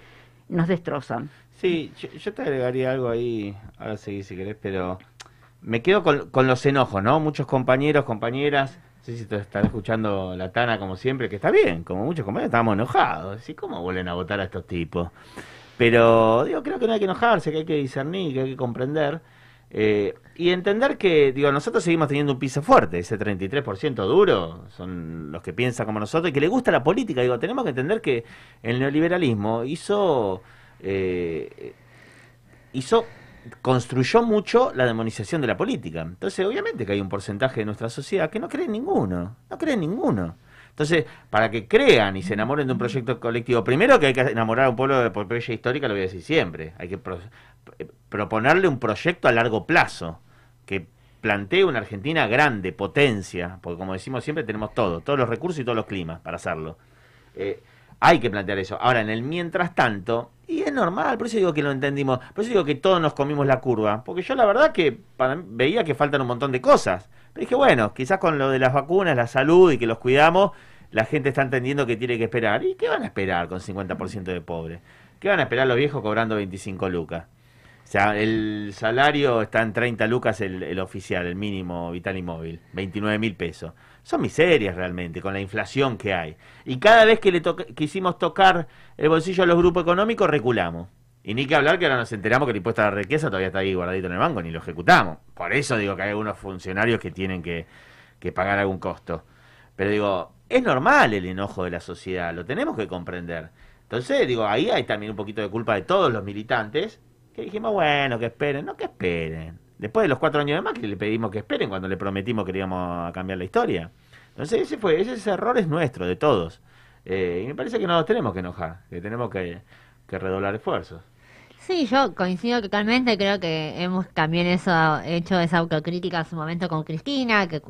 nos destrozan. Sí, yo, te agregaría algo ahí, ahora seguí si querés, pero me quedo con, los enojos, ¿no? Muchos compañeros, compañeras, no sé si te están escuchando la Tana como siempre, que está bien, como muchos compañeros estábamos enojados, ¿y cómo vuelven a votar a estos tipos? Pero, digo, creo que no hay que enojarse, que hay que discernir, que hay que comprender. Eh, y entender que, digo, nosotros seguimos teniendo un piso fuerte, ese 33% duro, son los que piensan como nosotros y que le gusta la política. Digo, tenemos que entender que el neoliberalismo hizo, eh, hizo, construyó mucho la demonización de la política. Entonces, obviamente que hay un porcentaje de nuestra sociedad que no cree en ninguno, no cree en ninguno. Entonces, para que crean y se enamoren de un proyecto colectivo, primero que hay que enamorar a un pueblo de epopeya histórica, lo voy a decir siempre, hay que eh, proponerle un proyecto a largo plazo, que plantee una Argentina grande, potencia, porque como decimos siempre tenemos todo, todos los recursos y todos los climas para hacerlo. Eh, hay que plantear eso. Ahora, en el mientras tanto, y es normal, por eso digo que lo entendimos, por eso digo que todos nos comimos la curva, porque yo la verdad que para veía que faltan un montón de cosas. Pero dije, bueno, quizás con lo de las vacunas, la salud y que los cuidamos, la gente está entendiendo que tiene que esperar. ¿Y qué van a esperar con 50% de pobres? ¿Qué van a esperar los viejos cobrando 25 lucas? O sea, el salario está en 30 lucas el, el oficial, el mínimo vital y móvil, 29 mil pesos. Son miserias realmente, con la inflación que hay. Y cada vez que le toca- quisimos tocar el bolsillo a los grupos económicos, reculamos. Y ni que hablar que ahora nos enteramos que el impuesto a la riqueza todavía está ahí guardadito en el banco, ni lo ejecutamos. Por eso digo que hay algunos funcionarios que tienen que, que pagar algún costo. Pero digo, es normal el enojo de la sociedad, lo tenemos que comprender. Entonces, digo, ahí hay también un poquito de culpa de todos los militantes, que dijimos, bueno, que esperen, no que esperen. Después de los cuatro años de Macri le pedimos que esperen cuando le prometimos que íbamos a cambiar la historia. Entonces ese fue, ese, ese error es nuestro, de todos. Eh, y me parece que no nos tenemos que enojar, que tenemos que, que redoblar esfuerzos. Sí, yo coincido totalmente, creo que hemos también eso hecho esa autocrítica en su momento con Cristina, que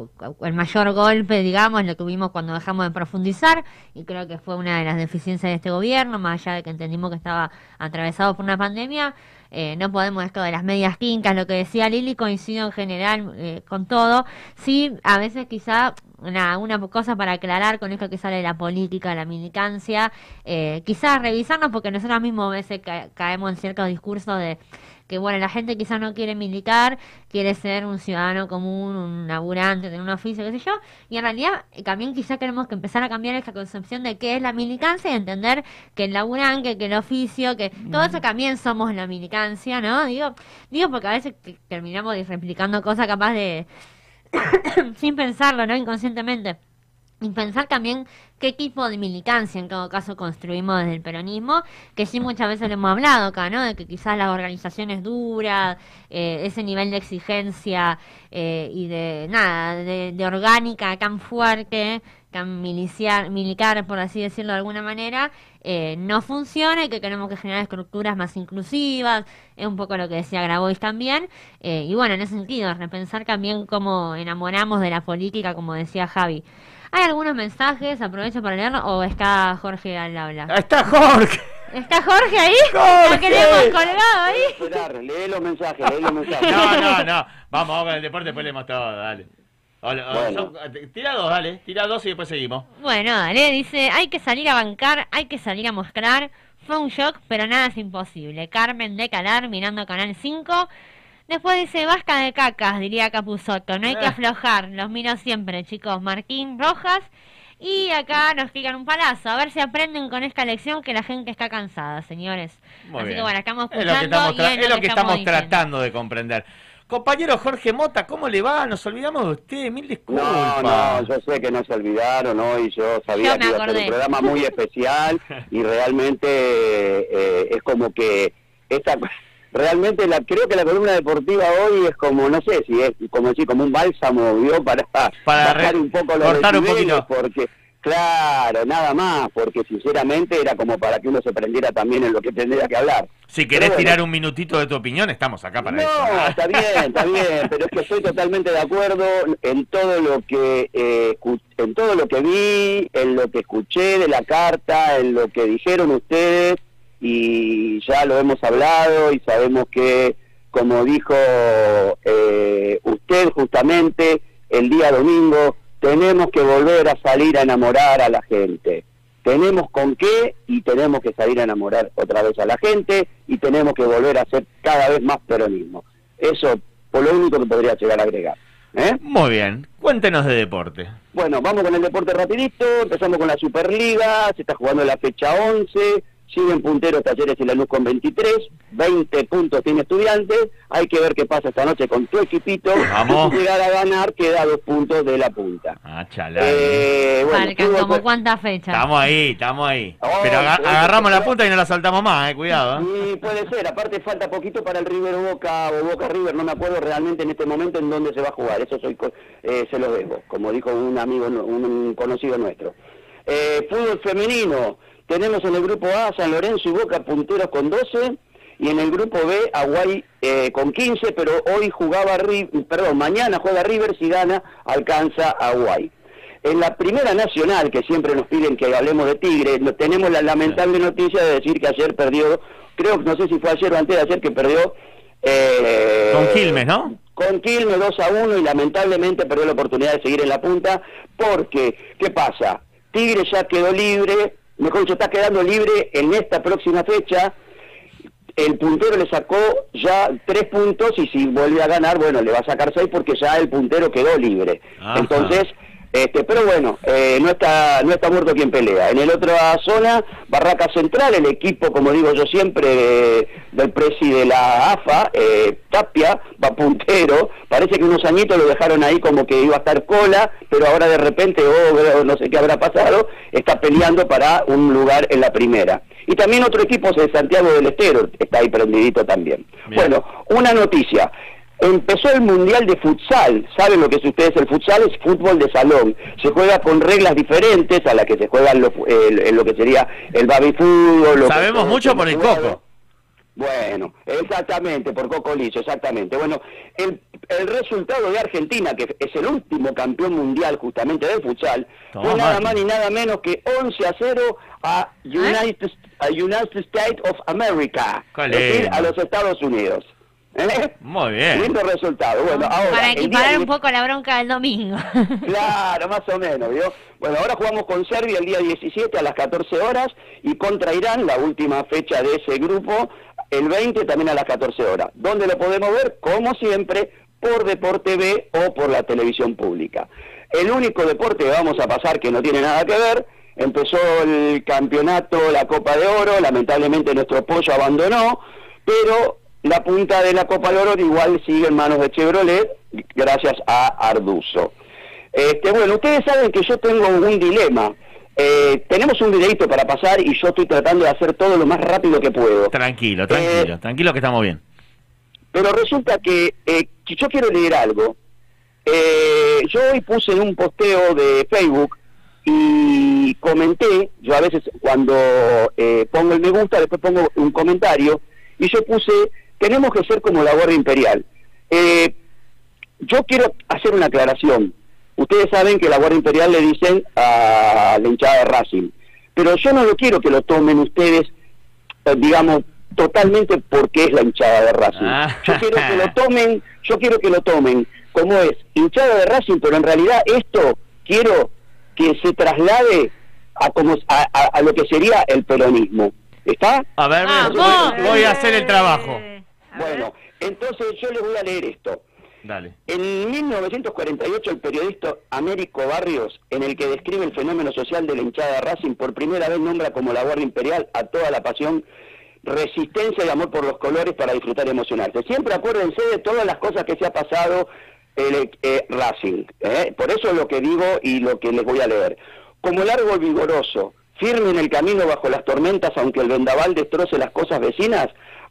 el mayor golpe, digamos, lo tuvimos cuando dejamos de profundizar, y creo que fue una de las deficiencias de este gobierno, más allá de que entendimos que estaba atravesado por una pandemia, eh, no podemos esto de las medias tintas, lo que decía Lili, coincido en general eh, con todo, sí, a veces quizá una, una cosa para aclarar con esto que sale de la política, la militancia, eh, quizás revisarnos porque nosotros mismos a veces ca- caemos en ciertos discursos de que bueno, la gente quizás no quiere militar, quiere ser un ciudadano común, un laburante, tener un oficio, qué sé yo, y en realidad eh, también quizás tenemos que empezar a cambiar esta concepción de qué es la militancia y entender que el laburante, que el oficio, que todo eso también somos la militancia, ¿no? Digo, digo porque a veces terminamos replicando cosas capaz de sin pensarlo, ¿no? Inconscientemente. Y pensar también qué tipo de militancia en todo caso construimos desde el peronismo, que sí muchas veces lo hemos hablado acá, ¿no? De que quizás las organizaciones duras, eh, ese nivel de exigencia eh, y de nada, de, de orgánica tan fuerte, miliciar, militar, por así decirlo de alguna manera, eh, no funciona y que tenemos que generar estructuras más inclusivas, es un poco lo que decía Grabois también, eh, y bueno, en ese sentido, repensar también cómo enamoramos de la política, como decía Javi. ¿Hay algunos mensajes? Aprovecho para leerlo. ¿O está Jorge al habla? Está Jorge. ¿Está Jorge ahí? ¡Jorge! ¿Lo que le hemos colgado ahí? Esperar, lee los mensajes, lee los mensajes. No, no, no. Vamos, vamos con el deporte, después leemos todo, dale. Hola, hola, Bueno. son- tira dos, dale. Tira dos y después seguimos. Bueno, dale, dice, hay que salir a bancar, hay que salir a mostrar. Fue un shock, pero nada es imposible. Carmen de Calar, mirando Canal 5. Después dice, basta de cacas, diría Capuzotto. No hay que Eh. aflojar, los miro siempre, chicos. Marquín Rojas. Y acá nos pican un palazo. A ver si aprenden con esta lección que la gente está cansada, señores. Muy Así bien. que bueno, estamos Es lo que estamos, tra- es lo que estamos tratando de comprender. Compañero Jorge Mota, ¿cómo le va? Nos olvidamos de usted, mil disculpas. No, no, yo sé que no se olvidaron hoy, yo sabía Yo que iba a ser un programa muy especial y realmente eh, es como que esta realmente la creo que la columna deportiva hoy es como no sé si es como decir como un bálsamo ¿vio? para Para bajar un poco los cortar un poquito. porque claro nada más porque sinceramente era como para que uno se prendiera también en lo que tendría que hablar Si querés bueno. tirar un minutito de tu opinión, estamos acá para eso. no, está bien, está bien, pero es que estoy totalmente de acuerdo en todo lo que eh, en todo lo que vi, en lo que escuché de la carta, en lo que dijeron ustedes y ya lo hemos hablado y sabemos que como dijo eh, usted justamente el día domingo tenemos que volver a salir a enamorar a la gente. Tenemos con qué y tenemos que salir a enamorar otra vez a la gente y tenemos que volver a hacer cada vez más peronismo. Eso por lo único que podría llegar a agregar. ¿eh? Muy bien, cuéntenos de deporte. Bueno, vamos con el deporte rapidito, empezamos con la Superliga, se está jugando la fecha 11, siguen punteros Talleres y Lanús con 23, 20 puntos tiene Estudiantes, hay que ver qué pasa esta noche con tu equipito, Vamos. si llegar a ganar queda dos puntos de la punta. Ah, chalá. Eh, bueno, como cuántas fechas. Estamos ahí, estamos ahí. Oh, Pero aga- pero- agarramos la punta y no la soltamos más, eh, cuidado. eh. Y puede ser, aparte falta poquito para el River Boca o Boca River, no me acuerdo realmente en este momento en dónde se va a jugar, eso soy co- eh, se lo debo, como dijo un amigo, un conocido nuestro. Eh, fútbol femenino, tenemos en el grupo A San Lorenzo y Boca punteros con 12 y en el grupo B Aguay eh, con 15, pero hoy jugaba, perdón, mañana juega River, si gana alcanza a Aguay. En la primera nacional, que siempre nos piden que hablemos de Tigre, tenemos la lamentable noticia de decir que ayer perdió, creo, no sé si fue ayer o antes de ayer que perdió... eh, Con Quilmes, ¿no? Con Quilmes 2 a 1 y lamentablemente perdió la oportunidad de seguir en la punta porque, ¿qué pasa? Tigre ya quedó libre, mejor dicho, está quedando libre en esta próxima fecha. El puntero le sacó ya tres puntos y si vuelve a ganar, bueno, le va a sacar seis porque ya el puntero quedó libre. Ajá. Entonces, este, pero bueno, eh, no está no está muerto quien pelea. En el otra zona, Barraca Central, el equipo, como digo yo siempre, de- del presi de la AFA, eh, Tapia, va puntero. Parece que unos añitos lo dejaron ahí como que iba a estar cola, pero ahora de repente, oh, no sé qué habrá pasado, está peleando para un lugar en la primera. Y también otro equipo es de Santiago del Estero, está ahí prendidito también. Bueno, una noticia. Empezó el Mundial de Futsal. ¿Saben lo que es ustedes el futsal? Es fútbol de salón. Se juega con reglas diferentes a las que se juegan lo, el- en lo que sería el baby fútbol. lo que- Sabemos mucho por el coco. bueno, exactamente, por Coco Lizo, exactamente. Bueno, el, el resultado de Argentina, que es el último campeón mundial justamente del futsal, fue nada más ni nada menos que 11 a 0 a United, a United States of America, es decir, a los Estados Unidos. ¿Eh? Muy bien. Lindo resultado. Bueno, ahora. Para equiparar un poco la bronca del domingo. Claro, más o menos, ¿vio? Bueno, ahora jugamos con Serbia el día 17 a las 14 horas y contra Irán, la última fecha de ese grupo, el 20 también a las 14 horas. ¿Dónde lo podemos ver? Como siempre, por Deporte B o por la televisión pública. El único deporte que vamos a pasar que no tiene nada que ver, empezó el campeonato, la Copa de Oro, lamentablemente nuestro pollo abandonó, pero la punta de la Copa de Oro igual sigue en manos de Chevrolet, gracias a Arduzo. Este, bueno, ustedes saben que yo tengo un dilema. Eh, tenemos un videito para pasar y yo estoy tratando de hacer todo lo más rápido que puedo. Tranquilo, tranquilo, tranquilo que estamos bien. Pero resulta que eh, yo quiero leer algo. Eh, yo hoy puse en un posteo de Facebook y comenté, yo a veces cuando eh, pongo el me gusta, después pongo un comentario, y yo puse, tenemos que ser como la Guardia Imperial. Eh, yo quiero hacer una aclaración. Ustedes saben que la Guardia Imperial le dicen a la hinchada de Racing, pero yo no lo quiero que lo tomen ustedes, eh, digamos, totalmente porque es la hinchada de Racing. Yo quiero que lo tomen, yo quiero que lo tomen como es hinchada de Racing, pero en realidad esto quiero que se traslade a como a, a- a lo que sería el peronismo. ¿Está? A ver, voy, voy a hacer el trabajo. Bueno, entonces yo les voy a leer esto. Dale. En 1948 el periodista Américo Barrios, en el que describe el fenómeno social de la hinchada de Racing, por primera vez nombra como la Guardia Imperial a toda la pasión, resistencia y amor por los colores para disfrutar y emocionarse. Siempre acuérdense de todas las cosas que se ha pasado el eh, Racing. ¿eh? Por eso es lo que digo y lo que les voy a leer. Como el árbol vigoroso, firme en el camino bajo las tormentas, aunque el vendaval destroce las cosas vecinas,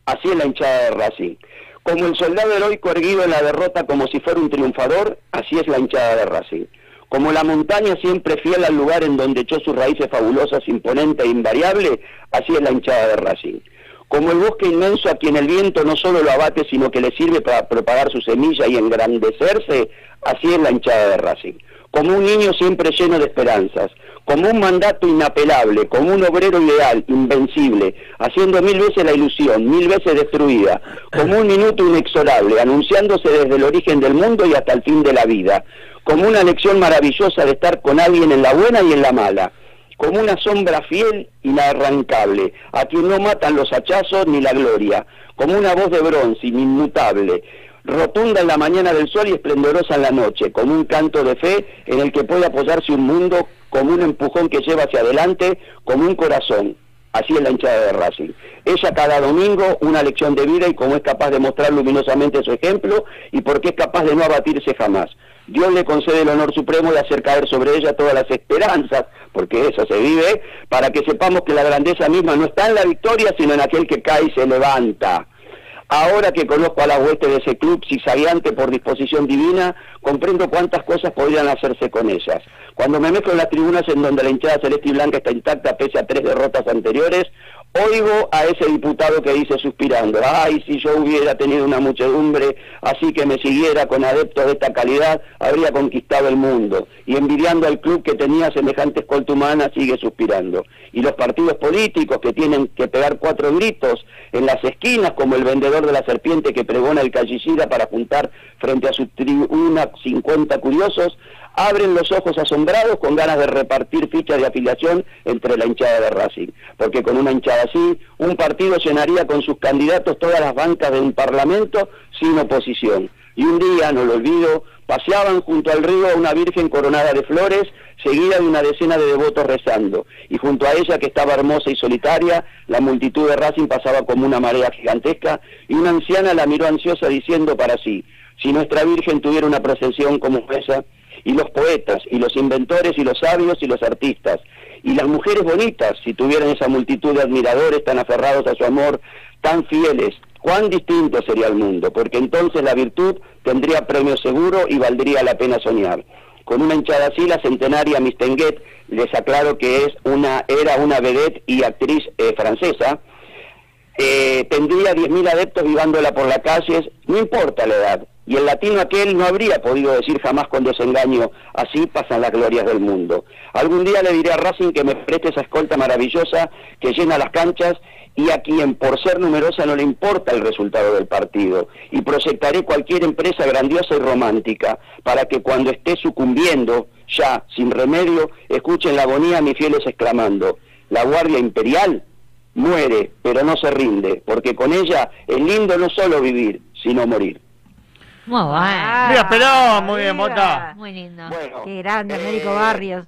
así es la hinchada de Racing. Como el soldado heroico erguido en la derrota como si fuera un triunfador, así es la hinchada de Racing. Como la montaña siempre fiel al lugar en donde echó sus raíces fabulosas, imponente e invariable, así es la hinchada de Racing. Como el bosque inmenso a quien el viento no solo lo abate, sino que le sirve para propagar su semilla y engrandecerse, así es la hinchada de Racing. Como un niño siempre lleno de esperanzas, como un mandato inapelable, como un obrero ideal, invencible, haciendo mil veces la ilusión, mil veces destruida, como un minuto inexorable, anunciándose desde el origen del mundo y hasta el fin de la vida, como una lección maravillosa de estar con alguien en la buena y en la mala, como una sombra fiel, inarrancable, a quien no matan los hachazos ni la gloria, como una voz de bronce, inmutable, rotunda en la mañana del sol y esplendorosa en la noche, como un canto de fe en el que puede apoyarse un mundo, como un empujón que lleva hacia adelante, como un corazón. Así es la hinchada de Racing. Ella cada domingo una lección de vida y cómo es capaz de mostrar luminosamente su ejemplo y por qué es capaz de no abatirse jamás. Dios le concede el honor supremo de hacer caer sobre ella todas las esperanzas, porque eso se vive, para que sepamos que la grandeza misma no está en la victoria, sino en aquel que cae y se levanta. Ahora que conozco a la hueste de ese club zigzagueante por disposición divina, comprendo cuántas cosas podrían hacerse con ellas. Cuando me mezclo en las tribunas en donde la hinchada celeste y blanca está intacta pese a tres derrotas anteriores, oigo a ese diputado que dice suspirando, ay, si yo hubiera tenido una muchedumbre así que me siguiera con adeptos de esta calidad, habría conquistado el mundo. Y envidiando al club que tenía semejante escolta humana, sigue suspirando. Y los partidos políticos que tienen que pegar cuatro gritos en las esquinas, como el vendedor de la serpiente que pregona el callicida para juntar frente a su tribuna 50 curiosos, abren los ojos asombrados con ganas de repartir fichas de afiliación entre la hinchada de Racing. Porque con una hinchada así, un partido llenaría con sus candidatos todas las bancas de un parlamento sin oposición. Y un día, no lo olvido, paseaban junto al río a una virgen coronada de flores, seguida de una decena de devotos rezando. Y junto a ella, que estaba hermosa y solitaria, la multitud de Racing pasaba como una marea gigantesca, y una anciana la miró ansiosa diciendo para sí, si nuestra virgen tuviera una procesión como esa, y los poetas, y los inventores, y los sabios, y los artistas, y las mujeres bonitas, si tuvieran esa multitud de admiradores tan aferrados a su amor, tan fieles, cuán distinto sería el mundo, porque entonces la virtud tendría premio seguro y valdría la pena soñar. Con una hinchada así, la centenaria Miss Tenguet, les aclaro que es una, era una vedette y actriz eh, francesa, eh, tendría 10.000 adeptos vivándola por las calles, no importa la edad, Y el latino aquel no habría podido decir jamás con desengaño, así pasan las glorias del mundo. Algún día le diré a Racing que me preste esa escolta maravillosa que llena las canchas y a quien por ser numerosa no le importa el resultado del partido. Y proyectaré cualquier empresa grandiosa y romántica para que cuando esté sucumbiendo, ya sin remedio, escuchen la agonía a mis fieles exclamando, la Guardia Imperial muere, pero no se rinde, porque con ella es lindo no solo vivir, sino morir. Muy bueno. Mira, Perón, muy bien, Mota. Muy lindo. Qué grande, Américo Barrios.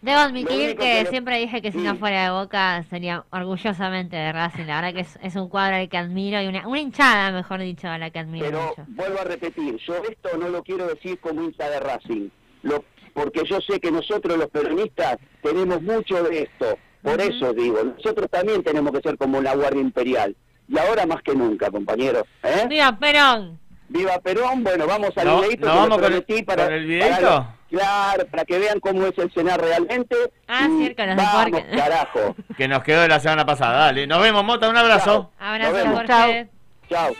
Debo admitir que que siempre dije que si no fuera de Boca sería orgullosamente de Racing. La verdad que es, es un cuadro al que admiro y una, una hinchada, mejor dicho, a la que admiro Pero mucho. vuelvo a repetir, yo esto no lo quiero decir como hincha de Racing, lo, porque yo sé que nosotros los peronistas tenemos mucho de esto, por eso digo, nosotros también tenemos que ser como la Guardia Imperial, y ahora más que nunca, compañeros. ¿eh? ¡Viva Perón! Viva Perón, bueno, vamos al No- videito ¿nos que vamos con el- para, con el para videito? claro, para que vean cómo es el cenar realmente. Ah, y cierto, los vamos, carajo. Que nos quedó de la semana pasada. Dale, nos vemos, Mota, un abrazo. Abrazo, Nos vemos. Jorge. Chao.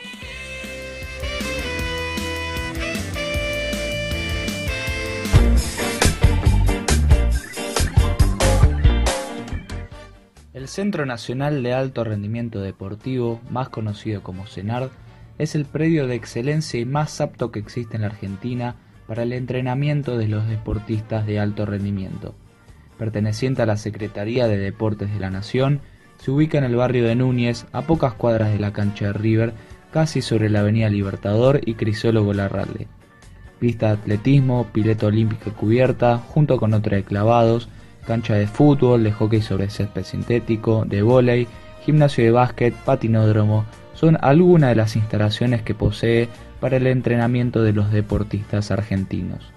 El Centro Nacional de Alto Rendimiento Deportivo, más conocido como CENARD, es el predio de excelencia y más apto que existe en la Argentina para el entrenamiento de los deportistas de alto rendimiento. Perteneciente a la Secretaría de Deportes de la Nación, se ubica en el barrio de Núñez, a pocas cuadras de la cancha de River, casi sobre la avenida Libertador y Crisólogo Larralde. Pista de atletismo, pileta olímpica cubierta, junto con otra de clavados, cancha de fútbol, de hockey sobre césped sintético, de vóley, gimnasio de básquet, patinódromo, son algunas de las instalaciones que posee para el entrenamiento de los deportistas argentinos.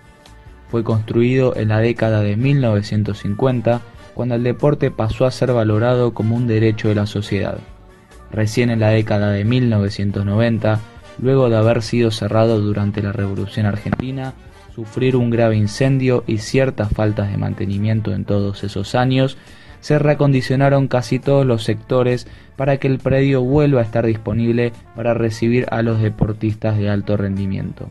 Fue construido en la década de 1950, cuando el deporte pasó a ser valorado como un derecho de la sociedad. Recién en la década de 1990, luego de haber sido cerrado durante la Revolución Argentina, sufrir un grave incendio y ciertas faltas de mantenimiento en todos esos años, se reacondicionaron casi todos los sectores para que el predio vuelva a estar disponible para recibir a los deportistas de alto rendimiento.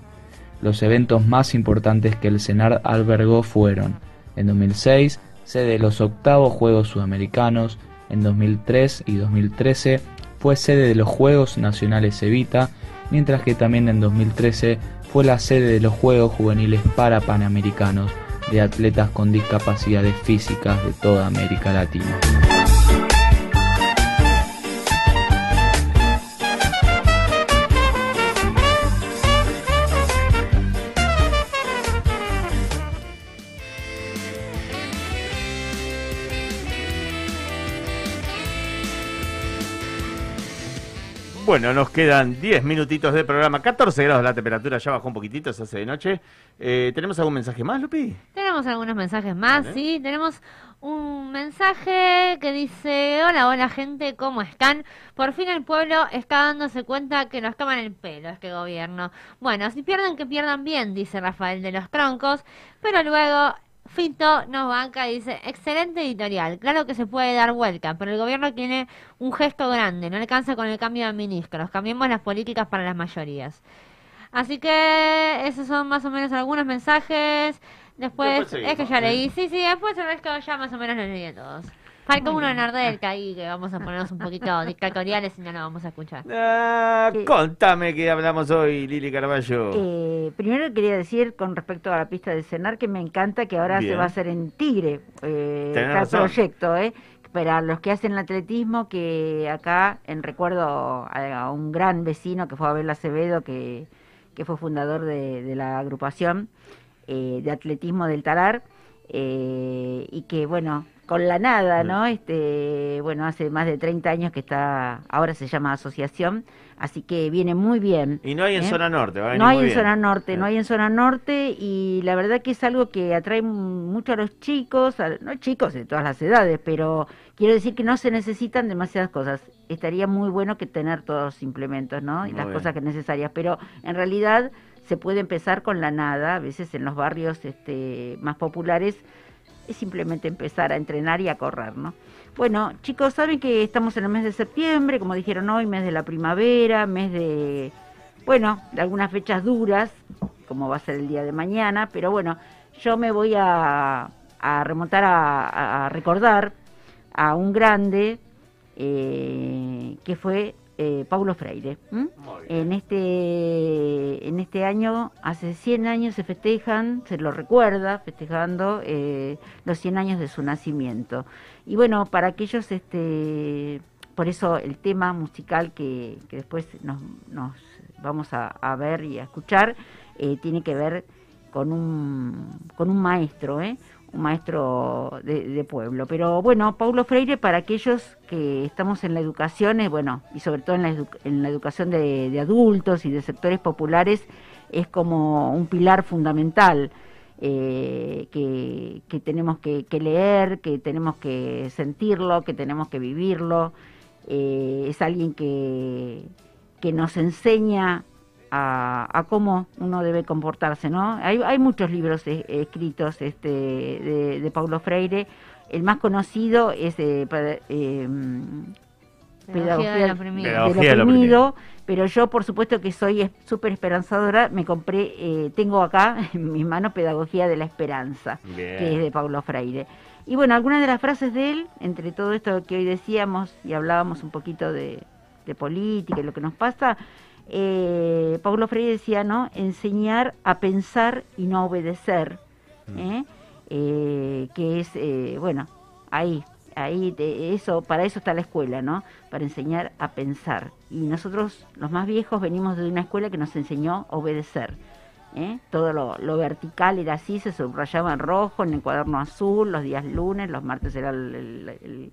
Los eventos más importantes que el CENAR albergó fueron, en 2006, sede de los octavos Juegos Sudamericanos, en 2003 y 2013 fue sede de los Juegos Nacionales Evita, mientras que también en 2013 fue la sede de los Juegos Juveniles para Panamericanos de atletas con discapacidades físicas de toda América Latina. Bueno, nos quedan 10 minutitos de programa, 14 grados la temperatura, ya bajó un poquitito, se hace de noche. Eh, ¿Tenemos algún mensaje más, Lupi? Tenemos algunos mensajes más, sí. Tenemos un mensaje que dice: Hola, hola, gente, ¿cómo están? Por fin el pueblo está dándose cuenta que nos toman el pelo este gobierno. Bueno, si pierden, que pierdan bien, dice Rafael de los Troncos. Pero luego. Fito nos banca y dice, excelente editorial, claro que se puede dar vuelta, pero el gobierno tiene un gesto grande, no alcanza con el cambio de ministros, cambiemos las políticas para las mayorías. Así que esos son más o menos algunos mensajes. Después, es que ya leí, sí, sí, después el resto ya más o menos los leí todos. Falta uno de Nardel que ahí que vamos a ponernos un poquito dictatoriales y no lo vamos a escuchar. Ah, contame qué hablamos hoy, Lili Carballo. Eh, primero quería decir con respecto a la pista de cenar que me encanta que ahora Bien. se va a hacer en Tigre. Eh, el razón. proyecto, ¿eh? Para los que hacen atletismo, que acá, en recuerdo a, a un gran vecino que fue Abel Acevedo, que, que fue fundador de, de la agrupación eh, de atletismo del Talar, eh, y que, bueno, con la nada, ¿no? Este, bueno, hace más de 30 años que está, ahora se llama asociación, así que viene muy bien. Y no hay en ¿eh? zona norte, va a venir No hay muy en bien. zona norte, no hay en zona norte y la verdad que es algo que atrae mucho a los chicos, a- no chicos de todas las edades, pero quiero decir que no se necesitan demasiadas cosas. Estaría muy bueno que tener todos los implementos, ¿no? Y Muy las bien. cosas que necesarias, pero en realidad se puede empezar con la nada, a veces en los barrios este, más populares es simplemente empezar a entrenar y a correr, ¿no? Bueno, chicos, saben que estamos en el mes de septiembre, como dijeron hoy, mes de la primavera, mes de, bueno, de algunas fechas duras, como va a ser el día de mañana, pero bueno, yo me voy a, remontar a, a recordar a un grande eh, que fue eh, Paulo Freire. En este en este año, hace 100 años se festejan, se lo recuerda, festejando eh, los 100 años de su nacimiento. Y bueno, para aquellos, este, por eso el tema musical que, que después nos, nos vamos a, a ver y a escuchar, eh, tiene que ver con un, con un maestro, ¿eh? Un maestro de, pueblo. Pero bueno, Paulo Freire, para aquellos que estamos en la educación, eh, bueno, y sobre todo en la, educación de, adultos y de sectores populares, es como un pilar fundamental. eh, que, tenemos que, que leer, que tenemos que sentirlo, que tenemos que vivirlo. Eh, es alguien que, que nos enseña a, a cómo uno debe comportarse, ¿no? Hay, hay muchos libros eh, escritos este, de, de Paulo Freire. El más conocido es eh, eh, Pedagogía del oprimido. del Pedagogía del oprimido, pero yo por supuesto que soy súper esperanzadora, me compré, eh, tengo acá en mis manos Pedagogía de la Esperanza, Bien. que es de Paulo Freire. Y bueno, algunas de las frases de él, entre todo esto que hoy decíamos y hablábamos un poquito de, de política y lo que nos pasa, eh, Paulo Freire decía, ¿no? Enseñar a pensar y no obedecer, ¿eh? Eh, que es, eh, bueno, ahí, ahí, de- eso, para eso está la escuela, ¿no? Para enseñar a pensar. Y nosotros, los más viejos, venimos de una escuela que nos enseñó a obedecer. ¿eh? Todo lo, lo vertical era así, se subrayaba en rojo, en el cuaderno azul, los días lunes, los martes era el, el- el-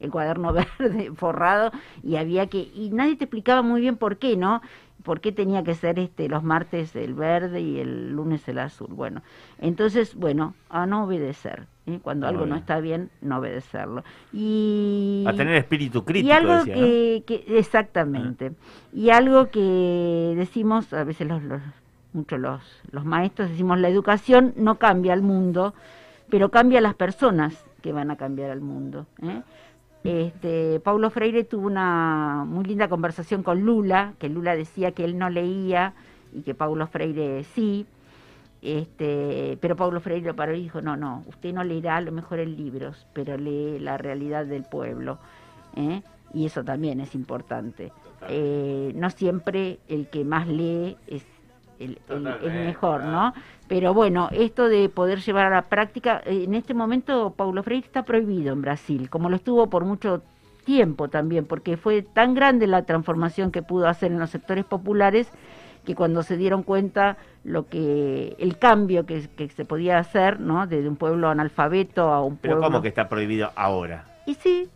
el cuaderno verde forrado y había que y nadie te explicaba muy bien por qué, ¿no? ¿Por qué tenía que ser este los martes el verde y el lunes el azul? Bueno, entonces, bueno, a no obedecer. ¿eh? Cuando Muy algo no está bien, no obedecerlo. Y A tener espíritu crítico, y algo decía, ¿no? que, que- exactamente. Y algo que decimos a veces los, los muchos los, los maestros decimos la educación no cambia al mundo, pero cambia a las personas que van a cambiar al mundo. ¿eh? Este, Paulo Freire tuvo una muy linda conversación con Lula, que Lula decía que él no leía y que Paulo Freire sí. Este, pero Paulo Freire lo paró y dijo, no, no, usted no leerá a lo mejor en libros, pero lee la realidad del pueblo. ¿eh? Y eso también es importante. Eh, no siempre el que más lee es el, el- el mejor, ¿no? Pero bueno, esto de poder llevar a la práctica, eh, en este momento Paulo Freire está prohibido en Brasil, como lo estuvo por mucho tiempo también, porque fue tan grande la transformación que pudo hacer en los sectores populares que cuando se dieron cuenta lo que el cambio que, que se podía hacer, ¿no? Desde un pueblo analfabeto a un Pero pueblo ¿cómo que está prohibido ahora? y sí,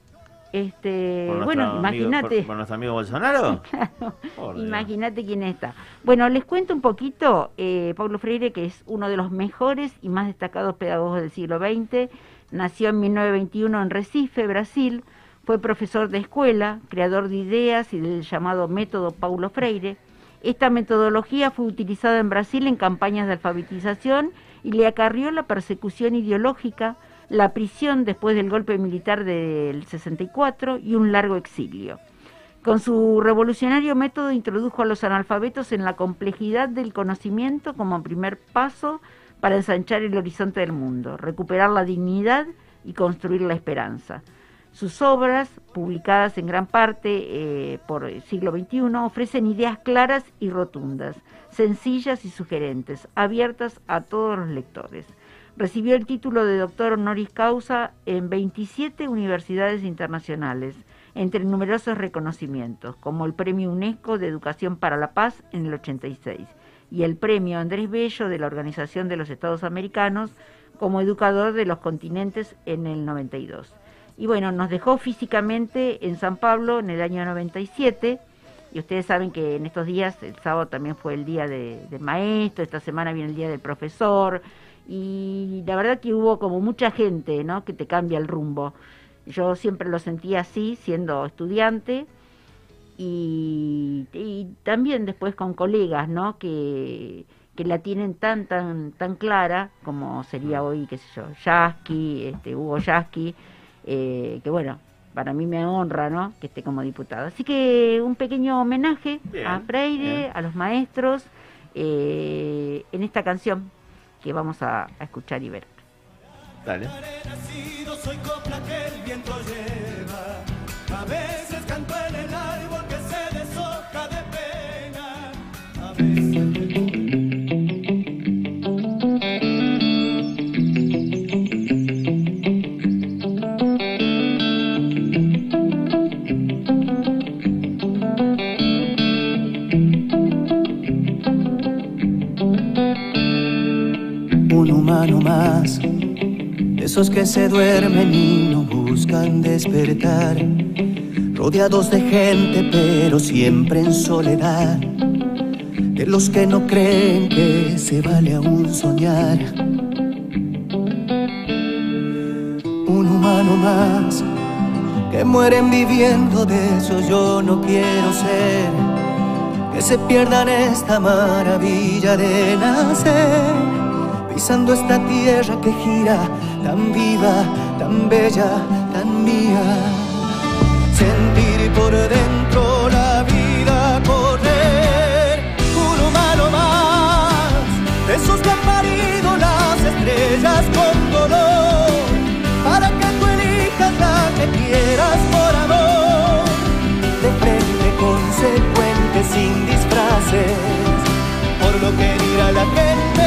este, ¿Por nuestro bueno, imagínate. por, nuestro amigo Bolsonaro? Dios. Imagínate quién está. Bueno, les cuento un poquito, eh, Paulo Freire, que es uno de los mejores y más destacados pedagogos del siglo XX, nació en 1921 en Recife, Brasil, fue profesor de escuela, creador de ideas y del llamado método Paulo Freire. Esta metodología fue utilizada en Brasil en campañas de alfabetización y le acarrió la persecución ideológica, la prisión después del golpe militar del 64 y un largo exilio. Con su revolucionario método introdujo a los analfabetos en la complejidad del conocimiento como primer paso para ensanchar el horizonte del mundo, recuperar la dignidad y construir la esperanza. Sus obras, publicadas en gran parte eh, por el siglo XXI, ofrecen ideas claras y rotundas, sencillas y sugerentes, abiertas a todos los lectores. Recibió el título de doctor honoris causa en 27 universidades internacionales, entre numerosos reconocimientos, como el Premio UNESCO de Educación para la Paz en el 86 y el Premio Andrés Bello de la Organización de los Estados Americanos como educador de los continentes en el 92. Y bueno, nos dejó físicamente en San Pablo en el año 97. Y ustedes saben que en estos días, el sábado también fue el día de- del maestro, esta semana viene el día del profesor. Y la verdad que hubo como mucha gente, ¿no? Que te cambia el rumbo. Yo siempre lo sentí así, siendo estudiante. Y, y también después con colegas, ¿no? Que, que la tienen tan, tan, tan clara como sería hoy, qué sé yo, Yasky, este, Hugo Yasky, eh, que bueno, para mí me honra, ¿no? Que esté como diputado. Así que un pequeño homenaje Bien, a Freire, bien. a los maestros, eh, en esta canción que vamos a, a escuchar y ver. Dale. nacido soy copla que el viento lleva. A veces canto en el árbol que se deshoja de pena. A veces. Humano más, esos que se duermen y no buscan despertar, rodeados de gente pero siempre en soledad, de los que no creen que se vale aún soñar. Un humano más, que mueren viviendo de eso yo no quiero ser, que se pierdan esta maravilla de nacer pisando esta tierra que gira, tan viva, tan bella, tan mía. Sentir por dentro la vida correr, un humano más, de esos que parido las estrellas con dolor, para que tú elijas la que quieras por amor, de consecuente sin disfraces, por lo que dirá la gente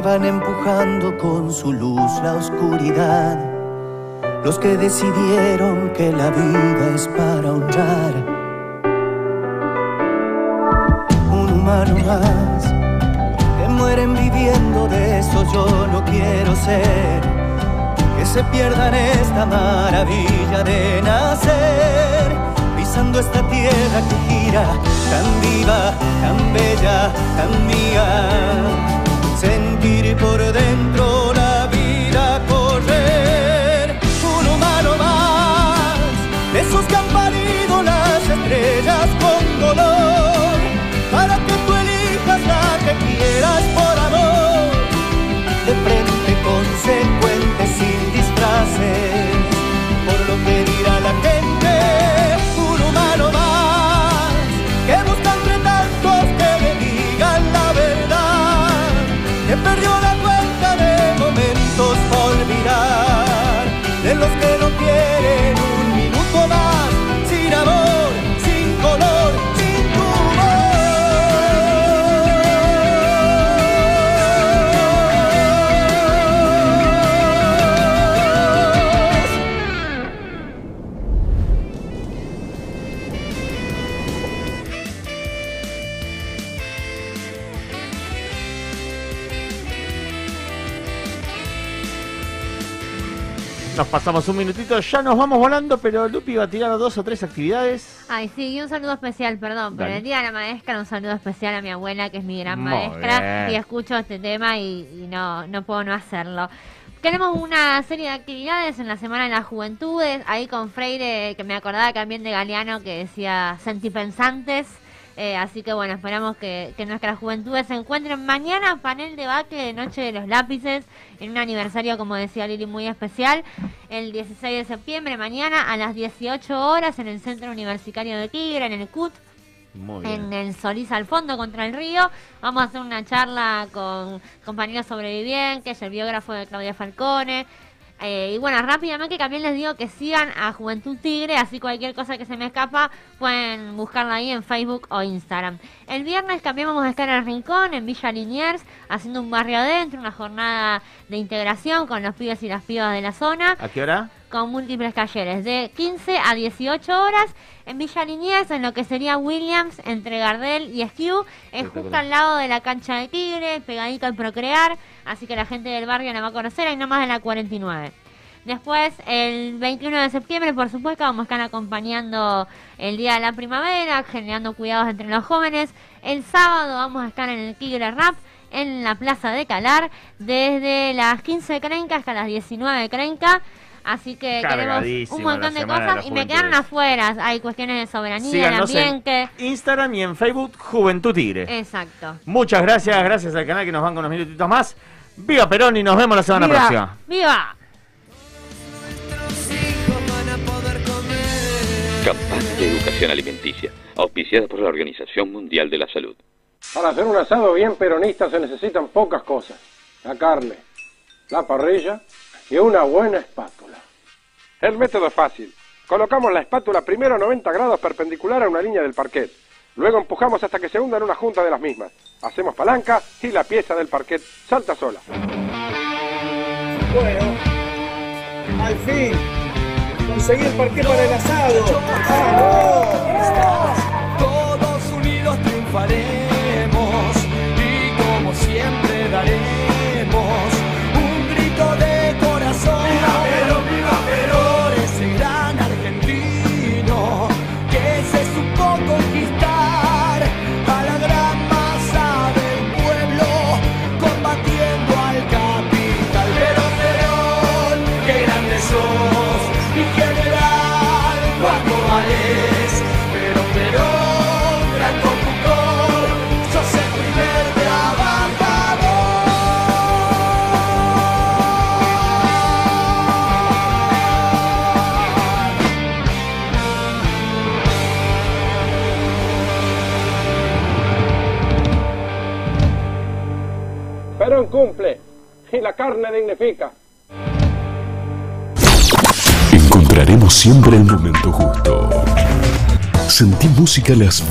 van empujando con su luz la oscuridad, los que decidieron que la vida es para honrar. Un humano más que mueren viviendo de eso yo no quiero ser que se pierdan esta maravilla de nacer, pisando esta tierra que gira, tan viva, tan bella, tan mía. Por dentro la vida correr, un humano más, de esos que han parido las estrellas con dolor, para que tú elijas la que quieras por amor. De frente consecuente sin pasamos un minutito, ya nos vamos volando, pero Lupi va a tirar dos o tres actividades. Ay, sí, y un saludo especial, perdón, pero el día de la maestra, un saludo especial a mi abuela, que es mi gran Muy maestra, bien. y escucho este tema y, y no, no puedo no hacerlo. Tenemos una serie de actividades en la Semana de las Juventudes, ahí con Freire, que me acordaba también de Galeano, que decía sentipensantes. Eh, así que bueno, esperamos que, que nuestras juventudes se encuentren mañana, panel de baque de Noche de los Lápices, en un aniversario, como decía Lili, muy especial, el 16 de septiembre, mañana a las 18 horas en el Centro Universitario de Tigre, en el CUT, Muy en el Solís al fondo contra el río. Vamos a hacer una charla con compañeros sobrevivientes, el biógrafo de Claudia Falcone. Eh, y bueno, rápidamente también les digo que sigan a Juventud Tigre, así cualquier cosa que se me escapa pueden buscarla ahí en Facebook o Instagram. El viernes también vamos a estar en el Rincón, en Villa Liniers, haciendo un barrio adentro, una jornada de integración con los pibes y las pibas de la zona. ¿A qué hora? con múltiples talleres de 15 a 18 horas en Villa Liniers, en lo que sería Williams, entre Gardel y Esquiu, es justo al lado de la cancha de Tigre, pegadito al Procrear, así que la gente del barrio la va a conocer, ahí nomás en la 49. Después, el 21 de septiembre, por supuesto, vamos a estar acompañando el Día de la Primavera, generando cuidados entre los jóvenes. El sábado vamos a estar en el Tigre Rap, en la Plaza de Calar, desde las 15 de Crenca hasta las 19 de Crenca. Así que queremos un montón de cosas y me quedaron afuera. Hay cuestiones de soberanía, Síganos de en ambiente. Instagram y en Facebook Juventud Tigre. Exacto. Muchas gracias, gracias al canal que nos van con unos minutitos más. Viva Perón y nos vemos la semana ¡Viva! próxima. ¡Viva! Campaña de educación alimenticia, auspiciada por la Organización Mundial de la Salud. Para hacer un asado bien peronista se necesitan pocas cosas. La carne, la parrilla y una buena espátula. El método es fácil. Colocamos la espátula primero a 90 grados perpendicular a una línea del parquet. Luego empujamos hasta que se hunda en una junta de las mismas. Hacemos palanca y la pieza del parquet salta sola. Bueno, al fin, conseguí el parque para el asado. Todos unidos triunfaremos y como siempre daremos Cumple y la carne dignifica. Encontraremos siempre el momento justo. Sentí música las